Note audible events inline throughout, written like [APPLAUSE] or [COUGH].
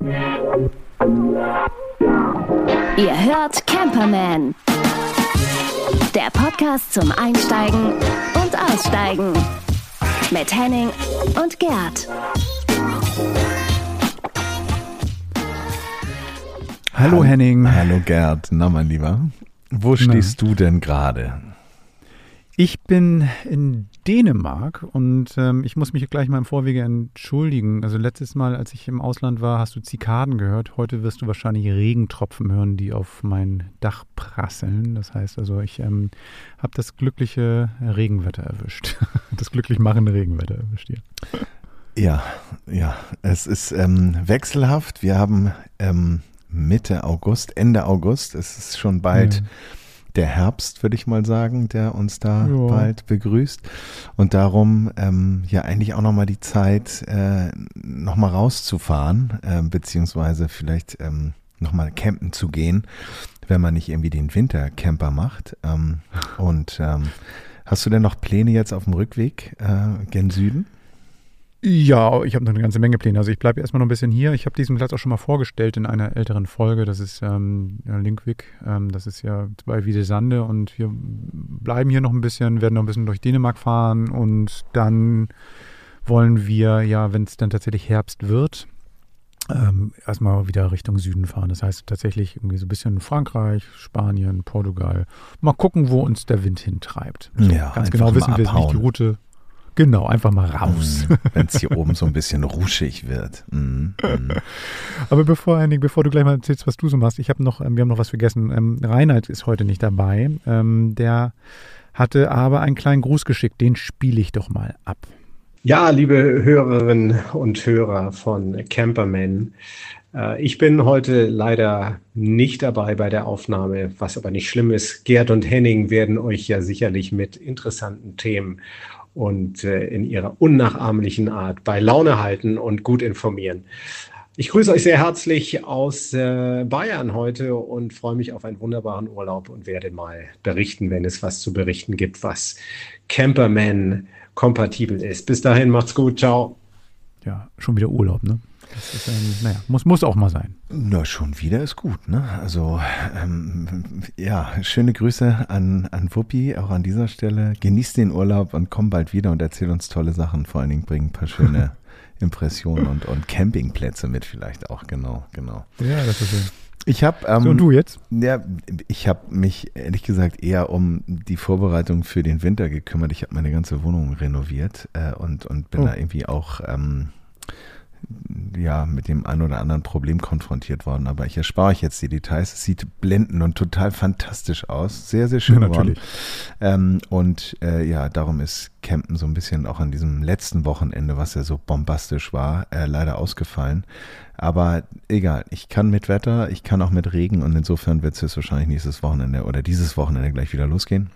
Ihr hört Camperman. Der Podcast zum Einsteigen und Aussteigen. Mit Henning und Gerd. Hallo Henning. Hallo Gerd, na mein Lieber. Wo stehst du denn gerade? Ich bin in Dänemark und ähm, ich muss mich gleich mal im Vorwege entschuldigen. Also letztes Mal, als ich im Ausland war, hast du Zikaden gehört. Heute wirst du wahrscheinlich Regentropfen hören, die auf mein Dach prasseln. Das heißt also, ich ähm, habe das glückliche Regenwetter erwischt. [LAUGHS] das glücklich machende Regenwetter erwischt hier. Ja, ja, es ist ähm, wechselhaft. Wir haben ähm, Mitte August, Ende August. Es ist schon bald. Ja der Herbst, würde ich mal sagen, der uns da ja. bald begrüßt. Und darum ähm, ja eigentlich auch nochmal die Zeit, äh, nochmal rauszufahren, äh, beziehungsweise vielleicht ähm, nochmal campen zu gehen, wenn man nicht irgendwie den Wintercamper macht. Ähm, und ähm, hast du denn noch Pläne jetzt auf dem Rückweg äh, gen Süden? Ja, ich habe noch eine ganze Menge Pläne. Also ich bleibe erstmal noch ein bisschen hier. Ich habe diesen Platz auch schon mal vorgestellt in einer älteren Folge. Das ist ähm, Linkwick. Ähm, das ist ja bei Wiedesande und wir bleiben hier noch ein bisschen, werden noch ein bisschen durch Dänemark fahren und dann wollen wir ja, wenn es dann tatsächlich Herbst wird, ähm, erstmal wieder Richtung Süden fahren. Das heißt tatsächlich irgendwie so ein bisschen Frankreich, Spanien, Portugal. Mal gucken, wo uns der Wind hintreibt. So, ja, ganz genau wissen wir nicht die Route. Genau, einfach mal raus. Mm, Wenn es hier oben so ein bisschen ruschig wird. Mm, mm. Aber bevor, Henning, bevor du gleich mal erzählst, was du so machst, ich habe noch, ähm, wir haben noch was vergessen. Ähm, Reinhard ist heute nicht dabei. Ähm, der hatte aber einen kleinen Gruß geschickt, den spiele ich doch mal ab. Ja, liebe Hörerinnen und Hörer von Camperman, äh, ich bin heute leider nicht dabei bei der Aufnahme, was aber nicht schlimm ist. Gerd und Henning werden euch ja sicherlich mit interessanten Themen und äh, in ihrer unnachahmlichen Art bei Laune halten und gut informieren. Ich grüße euch sehr herzlich aus äh, Bayern heute und freue mich auf einen wunderbaren Urlaub und werde mal berichten, wenn es was zu berichten gibt, was Camperman kompatibel ist. Bis dahin, macht's gut, ciao. Ja, schon wieder Urlaub, ne? Das ist, ähm, naja, muss, muss auch mal sein. Na, schon wieder ist gut, ne? Also, ähm, ja, schöne Grüße an, an Wuppi, auch an dieser Stelle. Genieß den Urlaub und komm bald wieder und erzähl uns tolle Sachen. Vor allen Dingen bring ein paar schöne [LAUGHS] Impressionen und, und Campingplätze mit vielleicht auch, genau, genau. Ja, das ist schön. Ich habe ähm, so, und du jetzt? Ja, ich habe mich ehrlich gesagt eher um die Vorbereitung für den Winter gekümmert. Ich habe meine ganze Wohnung renoviert äh, und und bin oh. da irgendwie auch ähm, ja, mit dem ein oder anderen Problem konfrontiert worden. Aber ich erspare euch jetzt die Details. Es sieht blendend und total fantastisch aus. Sehr, sehr schön ja, natürlich. Ähm, und äh, ja, darum ist Campen so ein bisschen auch an diesem letzten Wochenende, was ja so bombastisch war, äh, leider ausgefallen. Aber egal, ich kann mit Wetter, ich kann auch mit Regen und insofern wird es wahrscheinlich nächstes Wochenende oder dieses Wochenende gleich wieder losgehen.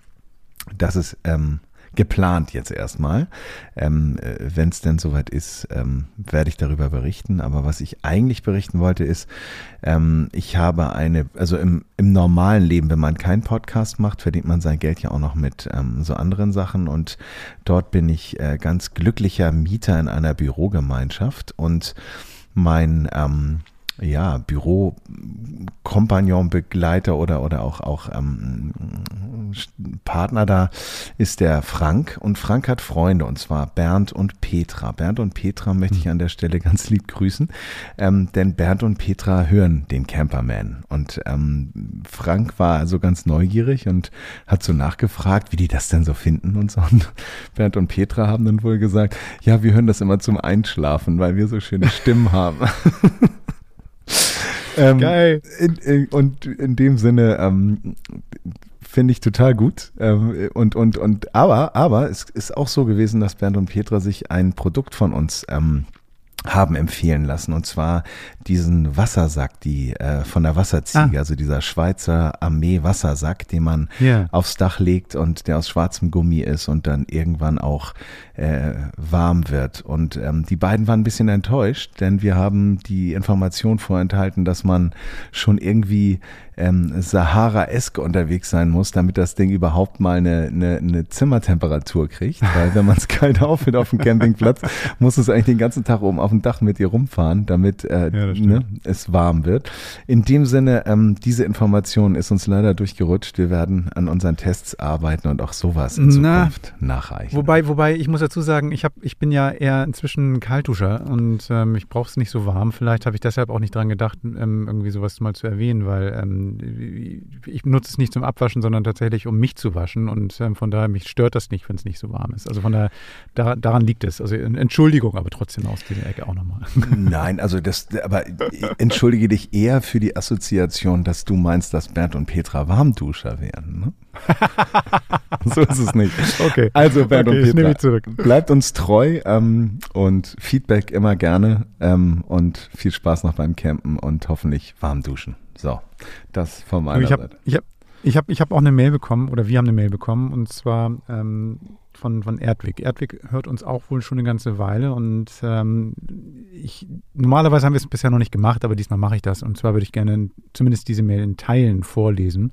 Das ist ähm, geplant jetzt erstmal. Ähm, äh, Wenn es denn soweit ist, ähm, werde ich darüber berichten. Aber was ich eigentlich berichten wollte, ist, ähm, ich habe eine, also im, im normalen Leben, wenn man keinen Podcast macht, verdient man sein Geld ja auch noch mit ähm, so anderen Sachen. Und dort bin ich äh, ganz glücklicher Mieter in einer Bürogemeinschaft und mein ähm, ja, Bürokompagnon, Begleiter oder, oder auch, auch ähm, Partner da ist der Frank und Frank hat Freunde und zwar Bernd und Petra. Bernd und Petra möchte ich hm. an der Stelle ganz lieb grüßen, ähm, denn Bernd und Petra hören den Camperman und ähm, Frank war also ganz neugierig und hat so nachgefragt, wie die das denn so finden und so und Bernd und Petra haben dann wohl gesagt, ja, wir hören das immer zum Einschlafen, weil wir so schöne Stimmen haben. [LAUGHS] Ähm, Geil. In, in, und in dem Sinne ähm, finde ich total gut. Ähm, und, und, und, aber, aber es ist auch so gewesen, dass Bernd und Petra sich ein Produkt von uns ähm, haben empfehlen lassen und zwar diesen Wassersack, die äh, von der Wasserziege, ah. also dieser Schweizer Armee Wassersack, den man yeah. aufs Dach legt und der aus schwarzem Gummi ist und dann irgendwann auch äh, warm wird. Und ähm, die beiden waren ein bisschen enttäuscht, denn wir haben die Information vorenthalten, dass man schon irgendwie ähm, Sahara-esk unterwegs sein muss, damit das Ding überhaupt mal eine, eine, eine Zimmertemperatur kriegt. Weil wenn man es [LAUGHS] kalt aufhört auf dem Campingplatz, muss es eigentlich den ganzen Tag oben auf dem Dach mit dir rumfahren, damit äh, ja, ne, es warm wird. In dem Sinne, ähm, diese Information ist uns leider durchgerutscht. Wir werden an unseren Tests arbeiten und auch sowas in Zukunft Na, nachreichen. Wobei, wobei ich muss dazu sagen, ich, hab, ich bin ja eher inzwischen Kaltduscher und ähm, ich brauche es nicht so warm. Vielleicht habe ich deshalb auch nicht dran gedacht, ähm, irgendwie sowas mal zu erwähnen, weil ähm, ich nutze es nicht zum Abwaschen, sondern tatsächlich, um mich zu waschen. Und ähm, von daher, mich stört das nicht, wenn es nicht so warm ist. Also von daher, da, daran liegt es. Also Entschuldigung, aber trotzdem aus dieser Ecke auch nochmal. [LAUGHS] Nein, also das, aber entschuldige dich eher für die Assoziation, dass du meinst, dass Bernd und Petra Warmduscher wären. Ne? [LAUGHS] so ist es nicht. Okay. Also Bernd okay, und Petra, bleibt uns treu ähm, und Feedback immer gerne ähm, und viel Spaß noch beim Campen und hoffentlich warm duschen. So, das von meiner ich hab, Seite. Ich habe ich hab, ich hab auch eine Mail bekommen oder wir haben eine Mail bekommen und zwar ähm, von, von Erdwig. Erdwig hört uns auch wohl schon eine ganze Weile und ähm, ich, normalerweise haben wir es bisher noch nicht gemacht, aber diesmal mache ich das. Und zwar würde ich gerne zumindest diese Mail in Teilen vorlesen,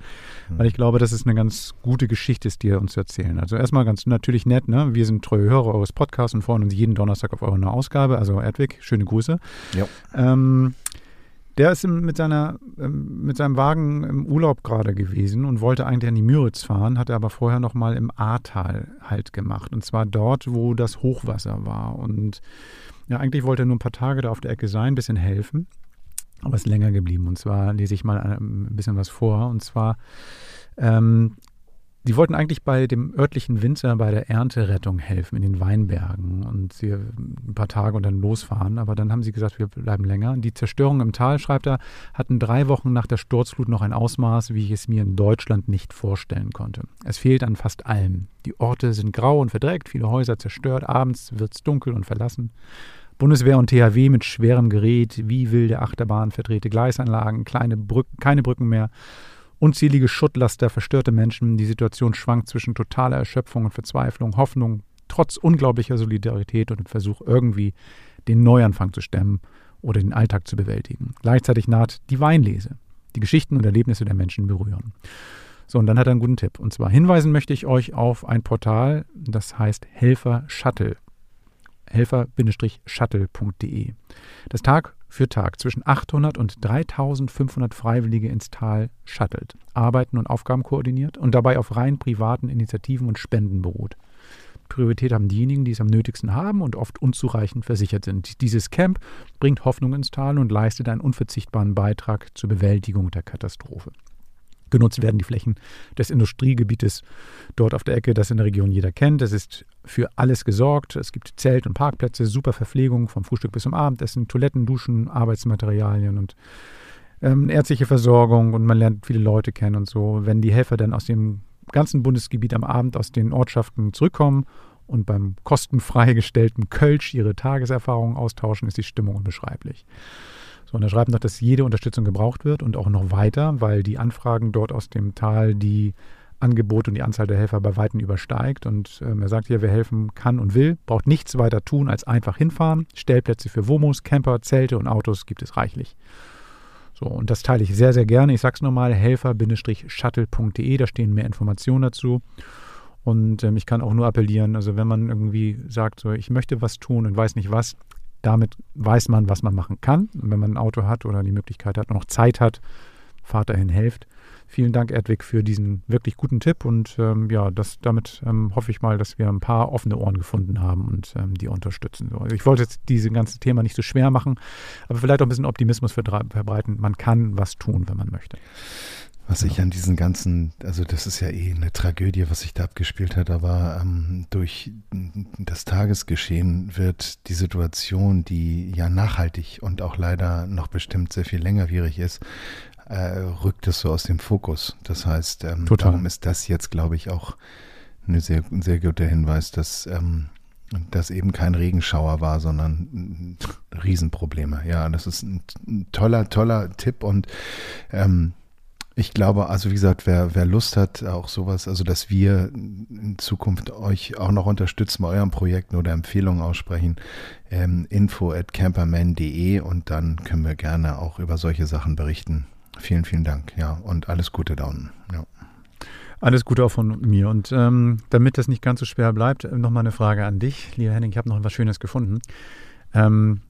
mhm. weil ich glaube, dass es eine ganz gute Geschichte ist, die er uns zu erzählen. Also erstmal ganz natürlich nett, ne? Wir sind treue Hörer eures Podcasts und freuen uns jeden Donnerstag auf eure neue Ausgabe. Also Erdwig, schöne Grüße. Ja. Ähm, der ist mit, seiner, ähm, mit seinem Wagen im Urlaub gerade gewesen und wollte eigentlich an die Müritz fahren, hat er aber vorher noch mal im Ahrtal halt gemacht. Und zwar dort, wo das Hochwasser war. Und ja, eigentlich wollte er nur ein paar Tage da auf der Ecke sein, ein bisschen helfen. Aber ist länger geblieben. Und zwar lese ich mal ein bisschen was vor. Und zwar ähm, die wollten eigentlich bei dem örtlichen Winzer bei der Ernterettung helfen in den Weinbergen und sie ein paar Tage und dann losfahren. Aber dann haben sie gesagt, wir bleiben länger. Die Zerstörung im Tal, schreibt er, hatten drei Wochen nach der Sturzflut noch ein Ausmaß, wie ich es mir in Deutschland nicht vorstellen konnte. Es fehlt an fast allem. Die Orte sind grau und verdreckt, viele Häuser zerstört, abends wird es dunkel und verlassen. Bundeswehr und THW mit schwerem Gerät, wie wilde Achterbahn, verdrehte Gleisanlagen, kleine Brücken, keine Brücken mehr Unzählige Schuttlaster, verstörte Menschen. Die Situation schwankt zwischen totaler Erschöpfung und Verzweiflung, Hoffnung, trotz unglaublicher Solidarität und dem Versuch, irgendwie den Neuanfang zu stemmen oder den Alltag zu bewältigen. Gleichzeitig naht die Weinlese. Die Geschichten und Erlebnisse der Menschen berühren. So, und dann hat er einen guten Tipp. Und zwar hinweisen möchte ich euch auf ein Portal, das heißt Helfer Shuttle. Helfer-shuttle.de. Das Tag für Tag zwischen 800 und 3500 Freiwillige ins Tal shuttelt, arbeiten und Aufgaben koordiniert und dabei auf rein privaten Initiativen und Spenden beruht. Priorität haben diejenigen, die es am nötigsten haben und oft unzureichend versichert sind. Dieses Camp bringt Hoffnung ins Tal und leistet einen unverzichtbaren Beitrag zur Bewältigung der Katastrophe. Genutzt werden die Flächen des Industriegebietes dort auf der Ecke, das in der Region jeder kennt. Es ist für alles gesorgt. Es gibt Zelt- und Parkplätze, super Verpflegung vom Frühstück bis zum Abendessen, Toiletten, Duschen, Arbeitsmaterialien und ähm, ärztliche Versorgung und man lernt viele Leute kennen und so. Wenn die Helfer dann aus dem ganzen Bundesgebiet am Abend aus den Ortschaften zurückkommen und beim kostenfrei gestellten Kölsch ihre Tageserfahrungen austauschen, ist die Stimmung unbeschreiblich. So, und er schreibt noch, dass jede Unterstützung gebraucht wird und auch noch weiter, weil die Anfragen dort aus dem Tal die Angebote und die Anzahl der Helfer bei Weitem übersteigt. Und ähm, er sagt hier, wer helfen kann und will, braucht nichts weiter tun, als einfach hinfahren. Stellplätze für Womos, Camper, Zelte und Autos gibt es reichlich. So, und das teile ich sehr, sehr gerne. Ich sage es nochmal, helfer-shuttle.de, da stehen mehr Informationen dazu. Und ähm, ich kann auch nur appellieren, also wenn man irgendwie sagt, so, ich möchte was tun und weiß nicht was, damit weiß man, was man machen kann. Und wenn man ein Auto hat oder die Möglichkeit hat und noch Zeit hat, fahrt dahin, helft. Vielen Dank, Erdwig, für diesen wirklich guten Tipp. Und ähm, ja, das, damit ähm, hoffe ich mal, dass wir ein paar offene Ohren gefunden haben und ähm, die unterstützen. So, ich wollte jetzt dieses ganze Thema nicht so schwer machen, aber vielleicht auch ein bisschen Optimismus verbreiten. Man kann was tun, wenn man möchte. Was ich an diesen ganzen, also das ist ja eh eine Tragödie, was sich da abgespielt hat, aber ähm, durch das Tagesgeschehen wird die Situation, die ja nachhaltig und auch leider noch bestimmt sehr viel längerwierig ist, äh, rückt es so aus dem Fokus. Das heißt, ähm, darum ist das jetzt, glaube ich, auch eine sehr, ein sehr guter Hinweis, dass ähm, das eben kein Regenschauer war, sondern Riesenprobleme. Ja, das ist ein, ein toller, toller Tipp und ähm, ich glaube, also wie gesagt, wer, wer Lust hat, auch sowas, also dass wir in Zukunft euch auch noch unterstützen bei euren Projekten oder Empfehlungen aussprechen, ähm, info at camperman.de und dann können wir gerne auch über solche Sachen berichten. Vielen, vielen Dank, ja. Und alles Gute da unten. Ja. Alles Gute auch von mir. Und ähm, damit das nicht ganz so schwer bleibt, äh, nochmal eine Frage an dich, lieber Henning. Ich habe noch was Schönes gefunden. Ähm,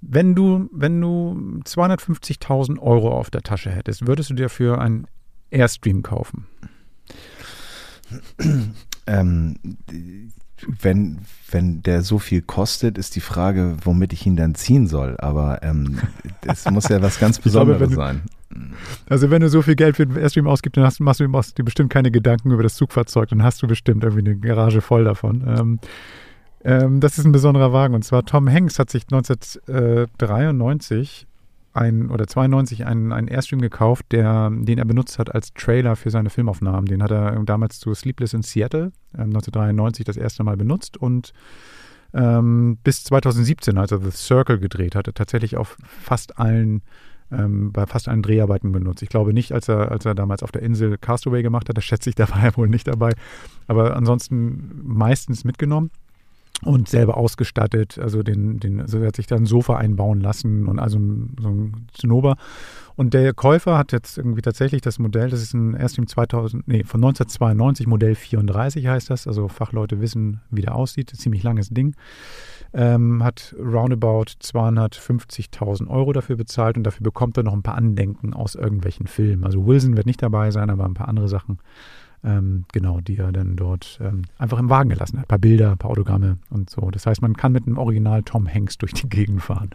wenn du, wenn du 250.000 Euro auf der Tasche hättest, würdest du dir für einen Airstream kaufen? Ähm, wenn, wenn der so viel kostet, ist die Frage, womit ich ihn dann ziehen soll. Aber ähm, das muss ja was ganz [LAUGHS] Besonderes glaube, sein. Also wenn du so viel Geld für den Airstream ausgibst, dann hast, machst du dir bestimmt keine Gedanken über das Zugfahrzeug. Dann hast du bestimmt irgendwie eine Garage voll davon. Ähm, ähm, das ist ein besonderer Wagen. Und zwar Tom Hanks hat sich 1993 ein, oder 92 einen, einen Airstream gekauft, der, den er benutzt hat als Trailer für seine Filmaufnahmen. Den hat er damals zu Sleepless in Seattle äh, 1993 das erste Mal benutzt und ähm, bis 2017, als er The Circle gedreht hatte, tatsächlich auf fast allen ähm, bei fast allen Dreharbeiten benutzt. Ich glaube nicht, als er, als er damals auf der Insel Castaway gemacht hat, da schätze ich, da war er wohl nicht dabei. Aber ansonsten meistens mitgenommen und selber ausgestattet. Also den, den, also er hat sich da ein Sofa einbauen lassen und also so ein Zinnober. Und der Käufer hat jetzt irgendwie tatsächlich das Modell, das ist ein erst im 2000, nee, von 1992, Modell 34 heißt das. Also Fachleute wissen, wie der aussieht. Ziemlich langes Ding. Ähm, hat roundabout 250.000 Euro dafür bezahlt und dafür bekommt er noch ein paar Andenken aus irgendwelchen Filmen. Also Wilson wird nicht dabei sein, aber ein paar andere Sachen ähm, genau, die er dann dort ähm, einfach im Wagen gelassen hat. Ein paar Bilder, ein paar Autogramme und so. Das heißt, man kann mit einem Original Tom Hanks durch die Gegend fahren,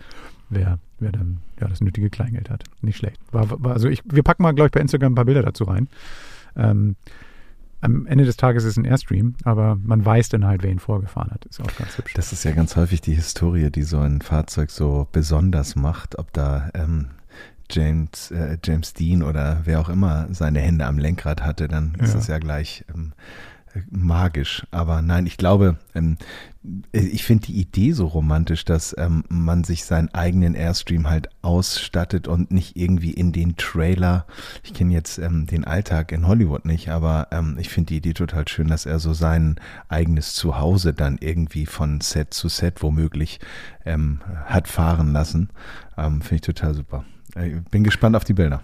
wer, wer dann ja, das nötige Kleingeld hat. Nicht schlecht. War, war, also ich, wir packen mal, glaube ich, bei Instagram ein paar Bilder dazu rein. Ähm, am Ende des Tages ist es ein Airstream, aber man weiß dann halt, wer ihn vorgefahren hat. Ist auch ganz hübsch. Das ist ja ganz häufig die Historie, die so ein Fahrzeug so besonders macht, ob da ähm, James, äh, James Dean oder wer auch immer seine Hände am Lenkrad hatte, dann ist es ja gleich ähm, magisch. Aber nein, ich glaube, ähm, ich finde die Idee so romantisch, dass ähm, man sich seinen eigenen Airstream halt ausstattet und nicht irgendwie in den Trailer. Ich kenne jetzt ähm, den Alltag in Hollywood nicht, aber ähm, ich finde die Idee total schön, dass er so sein eigenes Zuhause dann irgendwie von Set zu Set womöglich ähm, hat fahren lassen. Ähm, finde ich total super. Ich bin gespannt auf die Bilder.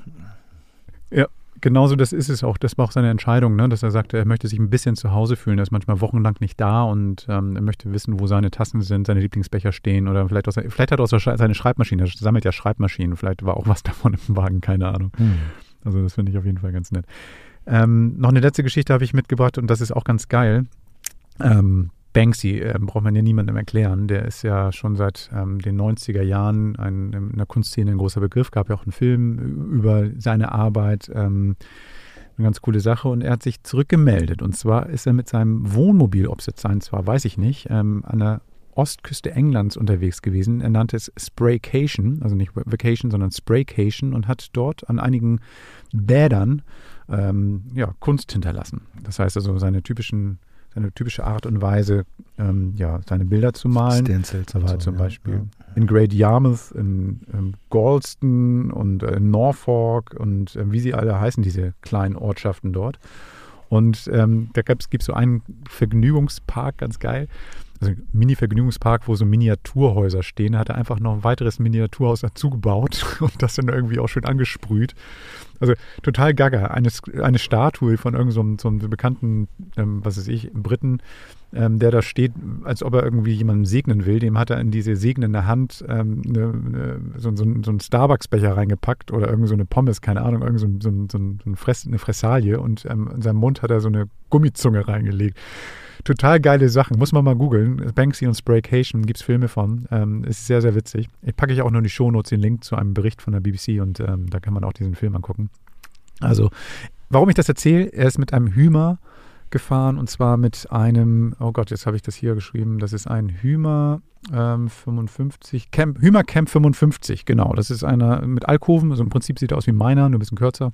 Ja, genauso das ist es auch. Das war auch seine Entscheidung, ne? dass er sagte, er möchte sich ein bisschen zu Hause fühlen. Er ist manchmal wochenlang nicht da und ähm, er möchte wissen, wo seine Tassen sind, seine Lieblingsbecher stehen oder vielleicht, aus, vielleicht hat er auch seine Schreibmaschine. Er sammelt ja Schreibmaschinen. Vielleicht war auch was [LAUGHS] davon im Wagen, keine Ahnung. Hm. Also das finde ich auf jeden Fall ganz nett. Ähm, noch eine letzte Geschichte habe ich mitgebracht und das ist auch ganz geil. Ähm, Banksy äh, braucht man ja niemandem erklären. Der ist ja schon seit ähm, den 90er Jahren ein, in der Kunstszene ein großer Begriff. Gab ja auch einen Film über seine Arbeit. Ähm, eine ganz coole Sache. Und er hat sich zurückgemeldet. Und zwar ist er mit seinem Wohnmobil, ob es jetzt sein zwar, weiß ich nicht, ähm, an der Ostküste Englands unterwegs gewesen. Er nannte es Spraycation, also nicht Vacation, sondern Spraycation und hat dort an einigen Bädern ähm, ja, Kunst hinterlassen. Das heißt also seine typischen seine typische Art und Weise, ähm, ja, seine Bilder zu malen. Stencils da war so, zum Beispiel ja. in Great Yarmouth, in, in ähm, Galston und äh, in Norfolk und äh, wie sie alle heißen, diese kleinen Ortschaften dort. Und ähm, da gibt es so einen Vergnügungspark, ganz geil also Mini-Vergnügungspark, wo so Miniaturhäuser stehen. Da hat er einfach noch ein weiteres Miniaturhaus dazu gebaut [LAUGHS] und das dann irgendwie auch schön angesprüht. Also total gaga. Eine, eine Statue von irgendeinem so, so bekannten, ähm, was weiß ich, Briten, ähm, der da steht, als ob er irgendwie jemandem segnen will. Dem hat er in diese segnende Hand ähm, ne, ne, so, so, so einen Starbucks-Becher reingepackt oder irgend so eine Pommes, keine Ahnung, irgend so, so, so, Fress, eine Fressalie und ähm, in seinem Mund hat er so eine Gummizunge reingelegt. Total geile Sachen. Muss man mal googeln. Banksy und Spraycation gibt es Filme von. Ähm, ist sehr, sehr witzig. Ich packe ich auch nur in die Shownotes den Link zu einem Bericht von der BBC und ähm, da kann man auch diesen Film angucken. Also, warum ich das erzähle, er ist mit einem Hümer gefahren und zwar mit einem, oh Gott, jetzt habe ich das hier geschrieben, das ist ein Hümer ähm, 55, Camp, Hümer Camp 55, genau. Das ist einer mit Alkoven, also im Prinzip sieht er aus wie meiner, nur ein bisschen kürzer.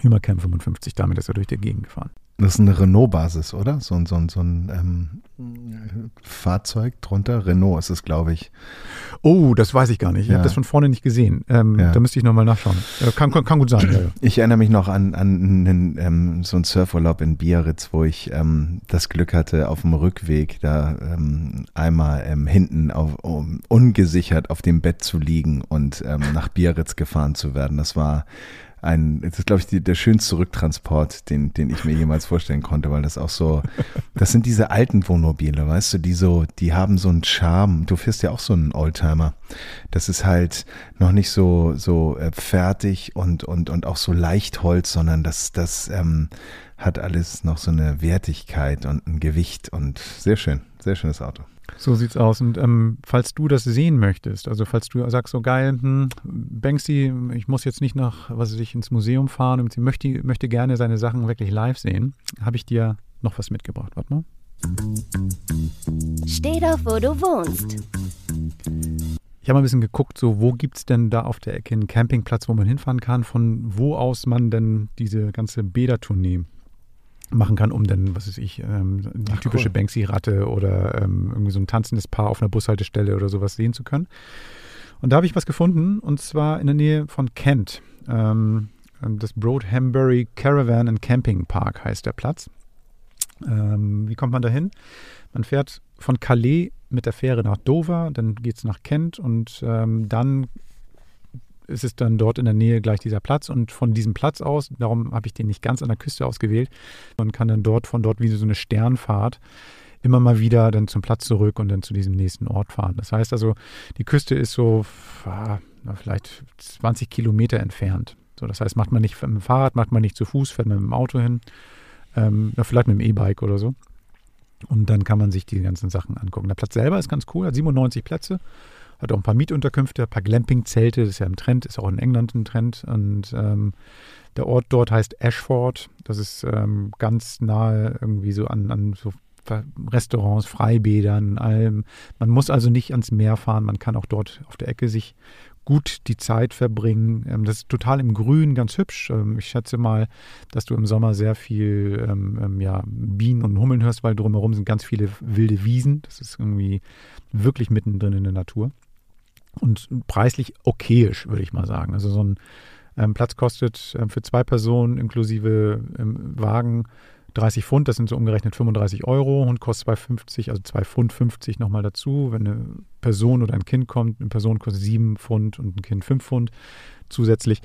Hümer Camp 55, damit ist er durch die Gegend gefahren. Das ist eine Renault-Basis, oder? So, ein so, so ein ähm, Fahrzeug drunter. Renault ist es, glaube ich. Oh, das weiß ich gar nicht. Ich Ja. habe das von vorne nicht gesehen. Ähm, Ja. Da müsste ich nochmal nachschauen. Äh, kann, kann, kann gut sein. Ja. Ich erinnere mich noch an, an einen, ähm, so einen Surfurlaub in Biarritz, wo ich ähm, das Glück hatte, auf dem Rückweg da ähm, einmal ähm, hinten auf, um, ungesichert auf dem Bett zu liegen und nach Biarritz gefahren zu werden. Das war ein, das ist, glaube ich, die, der schönste Rücktransport, den, den ich mir jemals vorstellen konnte, weil das auch so, das sind diese alten Wohnmobile, weißt du, die so, die haben so einen Charme. Du fährst ja auch so einen Oldtimer. Das ist halt noch nicht so, so äh, fertig und, und, und auch so leicht Holz, sondern das, das ähm, hat alles noch so eine Wertigkeit und ein Gewicht und sehr schön, sehr schönes Auto. So sieht's aus. Und ähm, falls du das sehen möchtest, also falls du sagst, so geil, hm, Banksy, ich muss jetzt nicht nach, was weiß ich, ins Museum fahren und sie möchte, möchte gerne seine Sachen wirklich live sehen, habe ich dir noch was mitgebracht. Warte mal. Steh doch, wo du wohnst. Ich habe mal ein bisschen geguckt, so wo gibt es denn da auf der Ecke einen Campingplatz, wo man hinfahren kann, von wo aus man denn diese ganze Bäder-Tournee machen kann, um dann, was weiß ich, ähm, die Ach, typische cool. Banksy-Ratte oder ähm, irgendwie so ein tanzendes Paar auf einer Bushaltestelle oder sowas sehen zu können. Und da habe ich was gefunden, und zwar in der Nähe von Kent. Ähm, das Broadhambury Caravan and Camping Park heißt der Platz. Ähm, wie kommt man da hin? Man fährt von Calais mit der Fähre nach Dover, dann geht es nach Kent und ähm, dann ist es dann dort in der Nähe gleich dieser Platz und von diesem Platz aus, darum habe ich den nicht ganz an der Küste ausgewählt, man kann dann dort von dort wie so eine Sternfahrt immer mal wieder dann zum Platz zurück und dann zu diesem nächsten Ort fahren. Das heißt also, die Küste ist so vielleicht 20 Kilometer entfernt. So, das heißt, macht man nicht mit dem Fahrrad, macht man nicht zu Fuß, fährt man mit dem Auto hin, ähm, vielleicht mit dem E-Bike oder so. Und dann kann man sich die ganzen Sachen angucken. Der Platz selber ist ganz cool, hat 97 Plätze, hat auch ein paar Mietunterkünfte, ein paar Glamping-Zelte, das ist ja im Trend, ist auch in England ein Trend. Und ähm, der Ort dort heißt Ashford. Das ist ähm, ganz nahe irgendwie so an, an so Restaurants, Freibädern, allem. Man muss also nicht ans Meer fahren, man kann auch dort auf der Ecke sich gut die Zeit verbringen. Ähm, das ist total im Grün, ganz hübsch. Ähm, ich schätze mal, dass du im Sommer sehr viel ähm, ähm, ja, Bienen und Hummeln hörst, weil drumherum sind ganz viele wilde Wiesen. Das ist irgendwie wirklich mittendrin in der Natur. Und preislich okayisch, würde ich mal sagen. Also so ein ähm, Platz kostet ähm, für zwei Personen inklusive ähm, Wagen 30 Pfund, das sind so umgerechnet 35 Euro und kostet 2,50, also 2 Pfund 50 nochmal dazu. Wenn eine Person oder ein Kind kommt, eine Person kostet 7 Pfund und ein Kind 5 Pfund zusätzlich.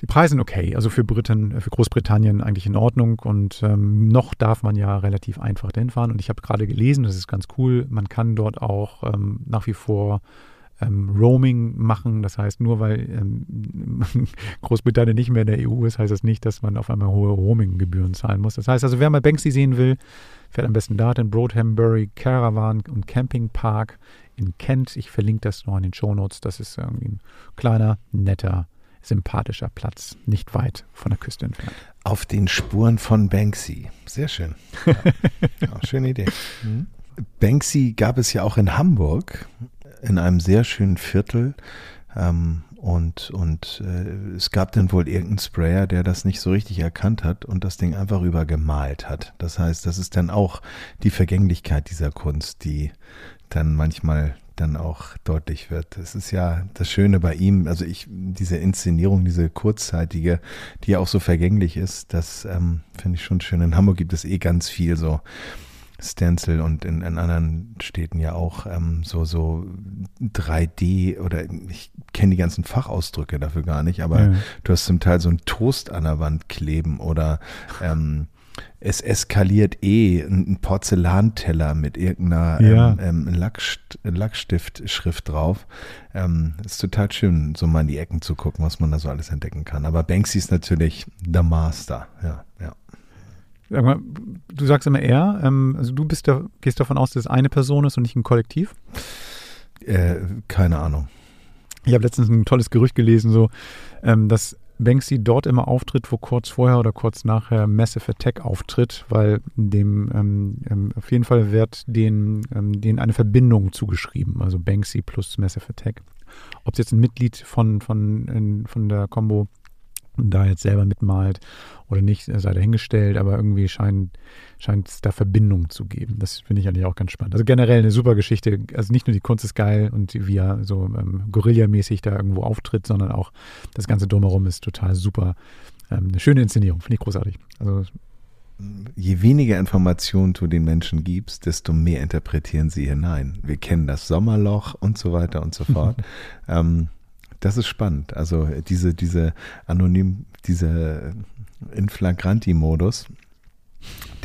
Die Preise sind okay, also für, Briten, äh, für Großbritannien eigentlich in Ordnung und ähm, noch darf man ja relativ einfach dahin fahren. Und ich habe gerade gelesen, das ist ganz cool, man kann dort auch ähm, nach wie vor ähm, Roaming machen. Das heißt, nur weil ähm, [LAUGHS] Großbritannien nicht mehr in der EU ist, heißt das nicht, dass man auf einmal hohe Roaming-Gebühren zahlen muss. Das heißt also, wer mal Banksy sehen will, fährt am besten da den Broadhambury Caravan und Camping Park in Kent. Ich verlinke das noch in den Shownotes. Das ist irgendwie ein kleiner, netter, sympathischer Platz, nicht weit von der Küste entfernt. Auf den Spuren von Banksy. Sehr schön. Ja. [LAUGHS] Ja, schöne Idee. Mhm. Banksy gab es ja auch in Hamburg, in einem sehr schönen Viertel. Ähm, und und äh, es gab dann wohl irgendeinen Sprayer, der das nicht so richtig erkannt hat und das Ding einfach übergemalt hat. Das heißt, das ist dann auch die Vergänglichkeit dieser Kunst, die dann manchmal dann auch deutlich wird. Das ist ja das Schöne bei ihm, also ich, diese Inszenierung, diese kurzzeitige, die ja auch so vergänglich ist, das ähm, finde ich schon schön. In Hamburg gibt es eh ganz viel so Stencil und in, in anderen Städten ja auch ähm, so, so 3D oder ich kenne die ganzen Fachausdrücke dafür gar nicht, aber Ja. du hast zum Teil so einen Toast an der Wand kleben oder ähm, es eskaliert eh ein Porzellanteller mit irgendeiner Ja. ähm, ähm, Lackst Lackstiftschrift drauf. Ähm, ist total schön, so mal in die Ecken zu gucken, was man da so alles entdecken kann. Aber Banksy ist natürlich der Master. Ja, ja. Mal, du sagst immer er, ähm, also du bist da, gehst davon aus, dass es eine Person ist und nicht ein Kollektiv. Äh, keine Ahnung. Ich habe letztens ein tolles Gerücht gelesen, so, ähm, dass Banksy dort immer auftritt, wo kurz vorher oder kurz nachher Massive Attack auftritt, weil dem ähm, ähm, auf jeden Fall wird den, ähm, denen eine Verbindung zugeschrieben, also Banksy plus Massive Attack. Ob es jetzt ein Mitglied von, von, in, von der Combo da jetzt selber mitmalt oder nicht, sei dahingestellt, aber irgendwie scheint scheint es da Verbindungen zu geben. Das finde ich eigentlich auch ganz spannend. Also generell eine super Geschichte. Also nicht nur die Kunst ist geil und wie er so ähm, Guerilla-mäßig da irgendwo auftritt, sondern auch das ganze Drumherum ist total super. Ähm, eine schöne Inszenierung, finde ich großartig. Also Je weniger Informationen du den Menschen gibst, desto mehr interpretieren sie hinein. Wir kennen das Sommerloch und so weiter und so fort. [LAUGHS] ähm, das ist spannend. Also diese, diese anonym, diese Inflagranti-Modus,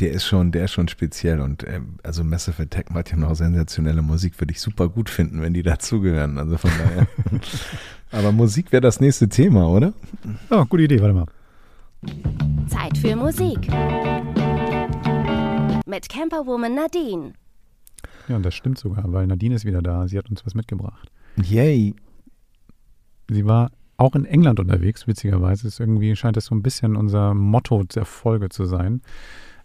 der ist schon, der ist schon speziell und äh, also Massive Attack macht ja noch sensationelle Musik, würde ich super gut finden, wenn die [LAUGHS] dazugehören. Also von daher. [LAUGHS] Aber Musik wäre das nächste Thema, oder? Ja, gute Idee, warte mal. Zeit für Musik. Mit Camperwoman Nadine. Ja, und das stimmt sogar, weil Nadine ist wieder da. Sie hat uns was mitgebracht. Yay. Sie war auch in England unterwegs, witzigerweise. Ist irgendwie scheint das so ein bisschen unser Motto der Folge zu sein.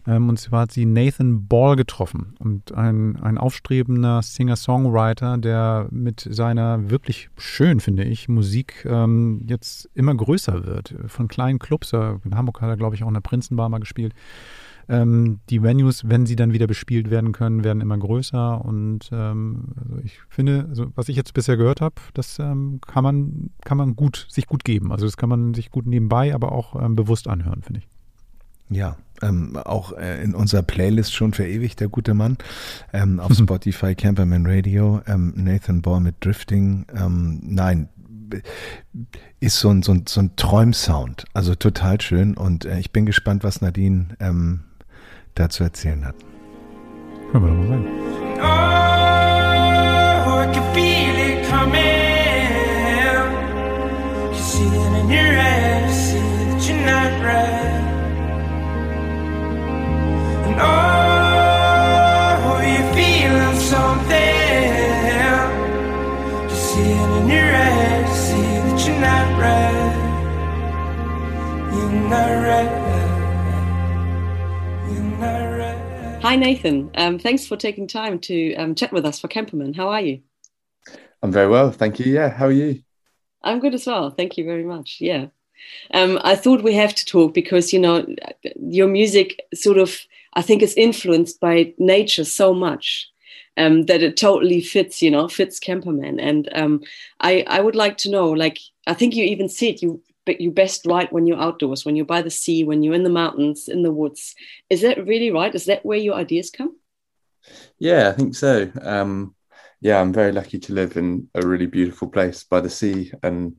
Ähm, und zwar hat sie Nathan Ball getroffen und ein, ein aufstrebender Singer-Songwriter, der mit seiner wirklich schön, finde ich, Musik ähm, jetzt immer größer wird. Von kleinen Clubs, in Hamburg hat er, glaube ich, auch in der Prinzenbar mal gespielt. Ähm, die Venues, wenn sie dann wieder bespielt werden können, werden immer größer. Und ähm, also ich finde, also was ich jetzt bisher gehört habe, das ähm, kann man, kann man gut, sich gut geben. Also das kann man sich gut nebenbei, aber auch ähm, bewusst anhören, finde ich. Ja, ähm, auch äh, in unserer Playlist schon verewigt, der gute Mann. Ähm, auf [LAUGHS] Spotify Camperman Radio, ähm, Nathan Ball mit Drifting. Ähm, nein, ist so ein, so ein, so ein Träumsound. Also total schön. Und äh, ich bin gespannt, was Nadine ähm, da zu erzählen hat. Hören wir doch mal rein. Oh, I can feel it coming. You see it in your eyes, see that you're not right. And oh, you're feeling something. You see it in your eyes, see that you're not right. You're not right. Hi, Nathan. Um, thanks for taking time to um, chat with us for Camperman. How are you? I'm very well, thank you. Yeah, how are you? I'm good as well. Thank you very much. Yeah. Um, I thought we have to talk because, you know, your music sort of, I think, is influenced by nature so much. Um, that it totally fits, you know, fits Camperman. And um, I, I would like to know, like, I think you even said you but you best write when you're outdoors, when you're by the sea, when you're in the mountains, in the woods. Is that really right? Is that where your ideas come? Yeah, I think so. Um, yeah, I'm very lucky to live in a really beautiful place by the sea and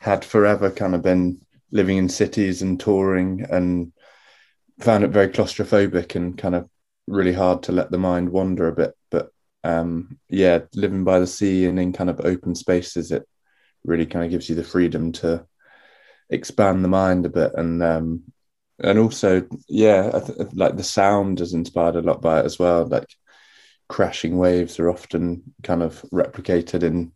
had forever kind of been living in cities and touring and found it very claustrophobic and kind of really hard to let the mind wander a bit. But um, yeah, living by the sea and in kind of open spaces, it really kind of gives you the freedom to expand the mind a bit. And um and also yeah th- like the sound is inspired a lot by it as well. Like crashing waves are often kind of replicated in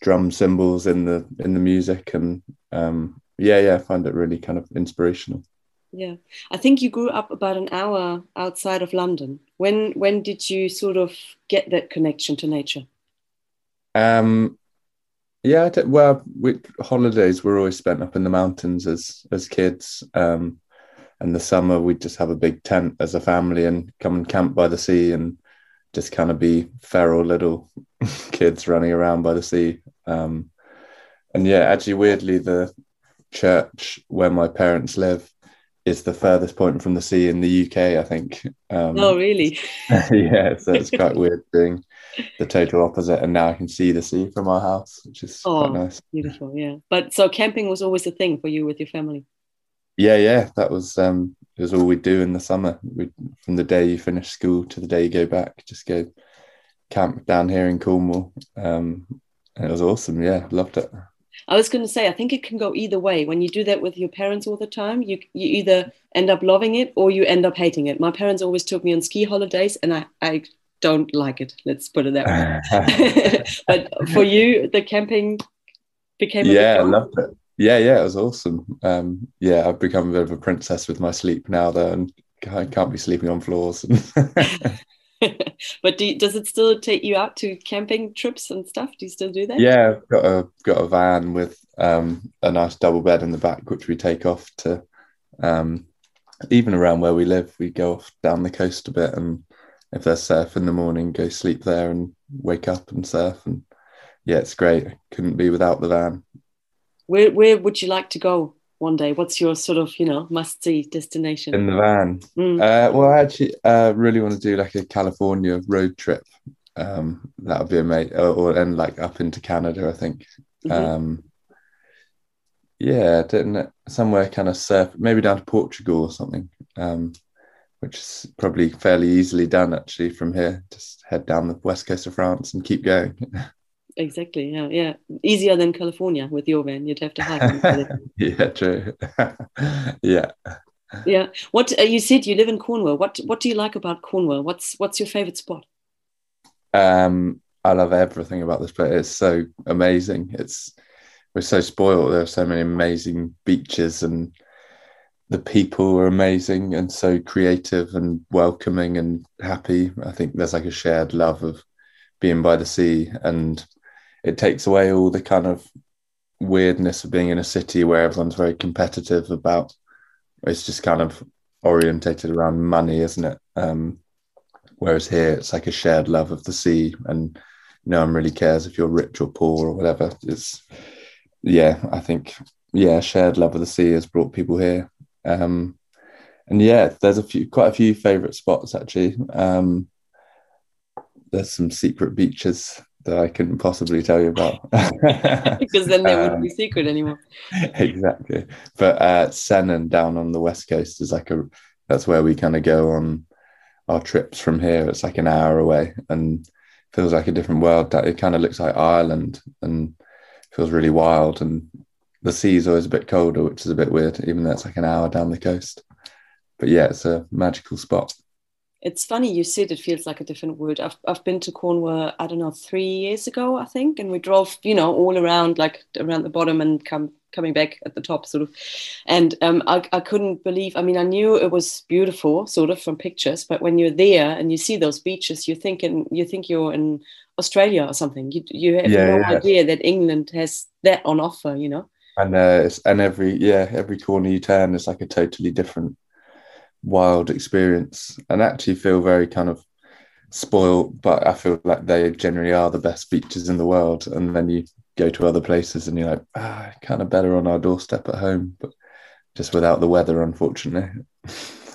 drum cymbals in the in the music. And um yeah yeah i find it really kind of inspirational. Yeah. I think you grew up about an hour outside of london. When when did you sort of get that connection to nature? Um yeah, well, we, holidays were always spent up in the mountains as as kids. Um, and the summer we'd just have a big tent as a family and come and camp by the sea and just kind of be feral little [LAUGHS] kids running around by the sea. Um, and yeah, actually, weirdly, the church where my parents live is the furthest point from the sea in the UK. I think. Um, oh, really? [LAUGHS] yeah, so it's quite [LAUGHS] weird being the total opposite, and now I can see the sea from our house, which is oh, quite nice. Beautiful, yeah. But so camping was always a thing for you with your family. Yeah, yeah, that was um, it was all we do in the summer. We from the day you finish school to the day you go back, just go camp down here in Cornwall. Um, and it was awesome. Yeah, loved it. I was going to say, I think it can go either way. When you do that with your parents all the time, you you either end up loving it or you end up hating it. My parents always took me on ski holidays, and I I don't like it. Let's put it that way. [LAUGHS] but for you, the camping became yeah, I loved it. Yeah, yeah, it was awesome. Um, yeah, I've become a bit of a princess with my sleep now, though, and I can't be sleeping on floors. [LAUGHS] [LAUGHS] but do, does it still take you out to camping trips and stuff? Do you still do that? Yeah, I've got a got a van with um, a nice double bed in the back, which we take off to um, even around where we live. We go off down the coast a bit, and if there's surf in the morning, go sleep there and wake up and surf. And yeah, it's great. Couldn't be without the van. Where where would you like to go one day? What's your sort of you know must see destination? In the van. Mm. Uh, well, I actually uh, really want to do like a California road trip. Um, that would be amazing, or, or and like up into Canada, I think. Mhm. Um, yeah, didn't it? somewhere kind of surf, maybe down to Portugal or something, um, which is probably fairly easily done actually from here. Just head down the west coast of France and keep going. [LAUGHS] Exactly. Yeah, yeah. Easier than California with your van. You'd have to hike. [LAUGHS] yeah, true. [LAUGHS] yeah. yeah. What uh, you said? You live in Cornwall. What What do you like about Cornwall? What's What's your favorite spot? Um, I love everything about this place. It's so amazing. It's we're so spoiled. There are so many amazing beaches, and the people are amazing and so creative and welcoming and happy. I think there's like a shared love of being by the sea, and it takes away all the kind of weirdness of being in a city where everyone's very competitive about. It's just kind of orientated around money, isn't it? Um, whereas here, it's like a shared love of the sea, and no one really cares if you're rich or poor or whatever. It's yeah, I think yeah, shared love of the sea has brought people here. Um, and yeah, there's a few, quite a few favorite spots actually. Um, there's some secret beaches that I couldn't possibly tell you about [LAUGHS] because then they wouldn't [LAUGHS] Um, be secret anymore. [LAUGHS] exactly. But uh, Sennen down on the west coast is like a that's where we kind of go on our trips from here. It's like an hour away and feels like a different world. That it kind of looks like Ireland and feels really wild. And the sea is always a bit colder, which is a bit weird, even though it's like an hour down the coast. But yeah, it's a magical spot. It's funny you said it feels like a different world. I've I've been to Cornwall, I don't know, three years ago, I think, and we drove, you know, all around, like around the bottom and come coming back at the top, sort of. And um, I I couldn't believe. I mean, I knew it was beautiful, sort of from pictures, but when you're there and you see those beaches, you're thinking you think you're in Australia or something. You you have Yeah, no yeah. idea that England has that on offer. You know. and uh, and every yeah every corner you turn is like a totally different wild experience and actually feel very kind of spoiled but i feel like they generally are the best beaches in the world and then you go to other places and you're like ah kind of better on our doorstep at home but just without the weather unfortunately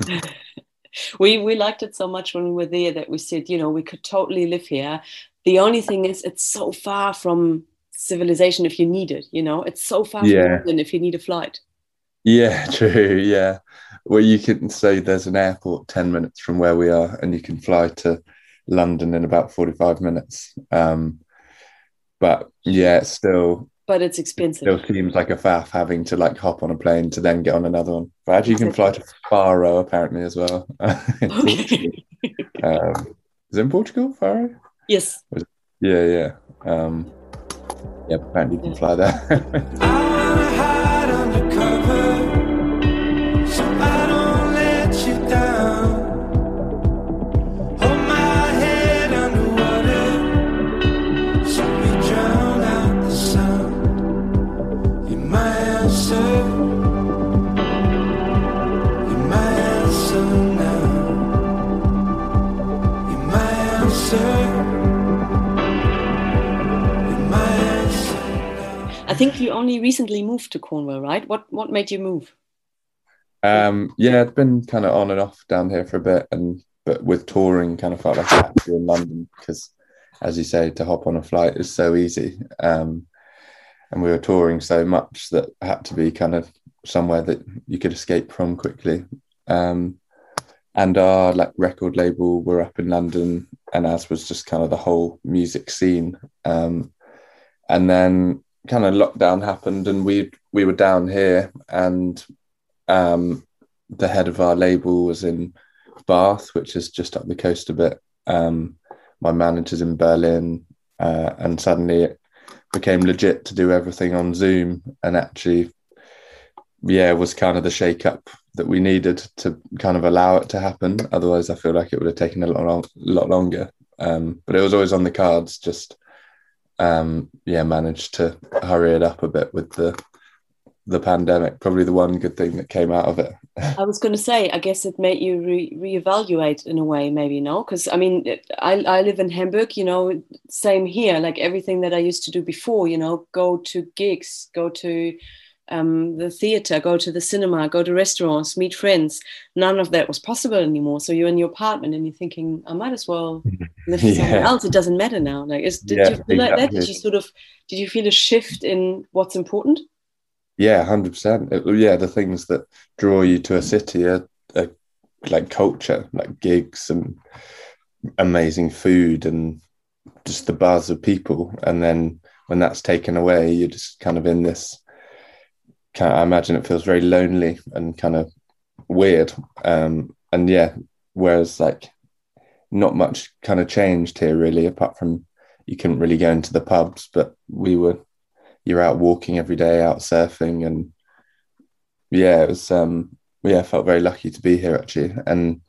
[LAUGHS] we we liked it so much when we were there that we said, you know, we could totally live here. The only thing is, it's so far from civilization if you need it. You know, it's so far Yeah. from London if you need a flight. yeah [LAUGHS] true yeah well you can say there's an airport 10 minutes from where we are and you can fly to london in about 45 minutes um but yeah it's still But it's expensive. it still seems like a faff having to like hop on a plane to then get on another one. But actually, you can fly to Faro apparently as well. [LAUGHS] in Portugal. Okay. um, is it in Portugal, Faro? yes. Yeah, yeah. Um, yeah, apparently you can fly there. [LAUGHS] Cornwall, right? What what made you move? um, yeah, it's been kind of on and off down here for a bit, and but with touring, kind of felt like I had to be in London because, as you say, to hop on a flight is so easy. Um, and we were touring so much that I had to be kind of somewhere that you could escape from quickly. Um, and our like record label were up in London, and as was just kind of the whole music scene. Um, and then kind of lockdown happened, and we we were down here, and um, the head of our label was in Bath, which is just up the coast a bit. Um, my manager's in Berlin, uh, and suddenly it became legit to do everything on Zoom. And actually, yeah, was kind of the shake up that we needed to kind of allow it to happen. Otherwise, I feel like it would have taken a lot, lot longer. Um, but it was always on the cards. Just um, yeah, managed to hurry it up a bit with the the pandemic. Probably the one good thing that came out of it. I was going to say, I guess it made you re- reevaluate in a way, maybe no, because I mean, I I live in Hamburg, you know, same here. Like everything that I used to do before, you know, go to gigs, go to um, the theater, go to the cinema, go to restaurants, meet friends. None of that was possible anymore. So you're in your apartment and you're thinking, I might as well [LAUGHS] live somewhere else. It doesn't matter now. Like, is, did Yeah, you feel like that? Did you sort of did you feel a shift in what's important? Yeah, hundred percent. Yeah, the things that draw you to a city are, are like culture, like gigs and amazing food and just the buzz of people. And then when that's taken away, you're just kind of in this. I imagine it feels very lonely and kind of weird. Um, and yeah, whereas like not much kind of changed here really, apart from you couldn't really go into the pubs, but we were you're out walking every day, out surfing, and yeah, it was um yeah, I felt very lucky to be here actually, and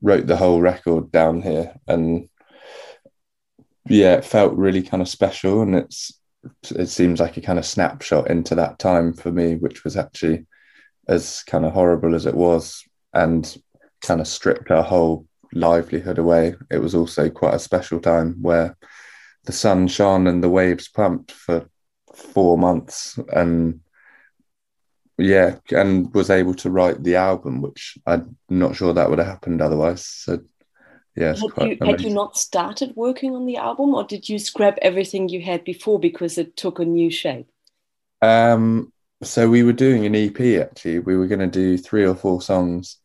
wrote the whole record down here, and yeah, it felt really kind of special, and it's it seems like a kind of snapshot into that time for me, which was actually as kind of horrible as it was, and kind of stripped our whole livelihood away. It was also quite a special time where the sun shone and the waves pumped for four months and yeah and was able to write the album which i'm not sure that would have happened otherwise so yeah Had you, had you not started working on the album, or did you scrap everything you had before because it took a new shape? Um, so we were doing an EP actually. We were going to do three or four songs,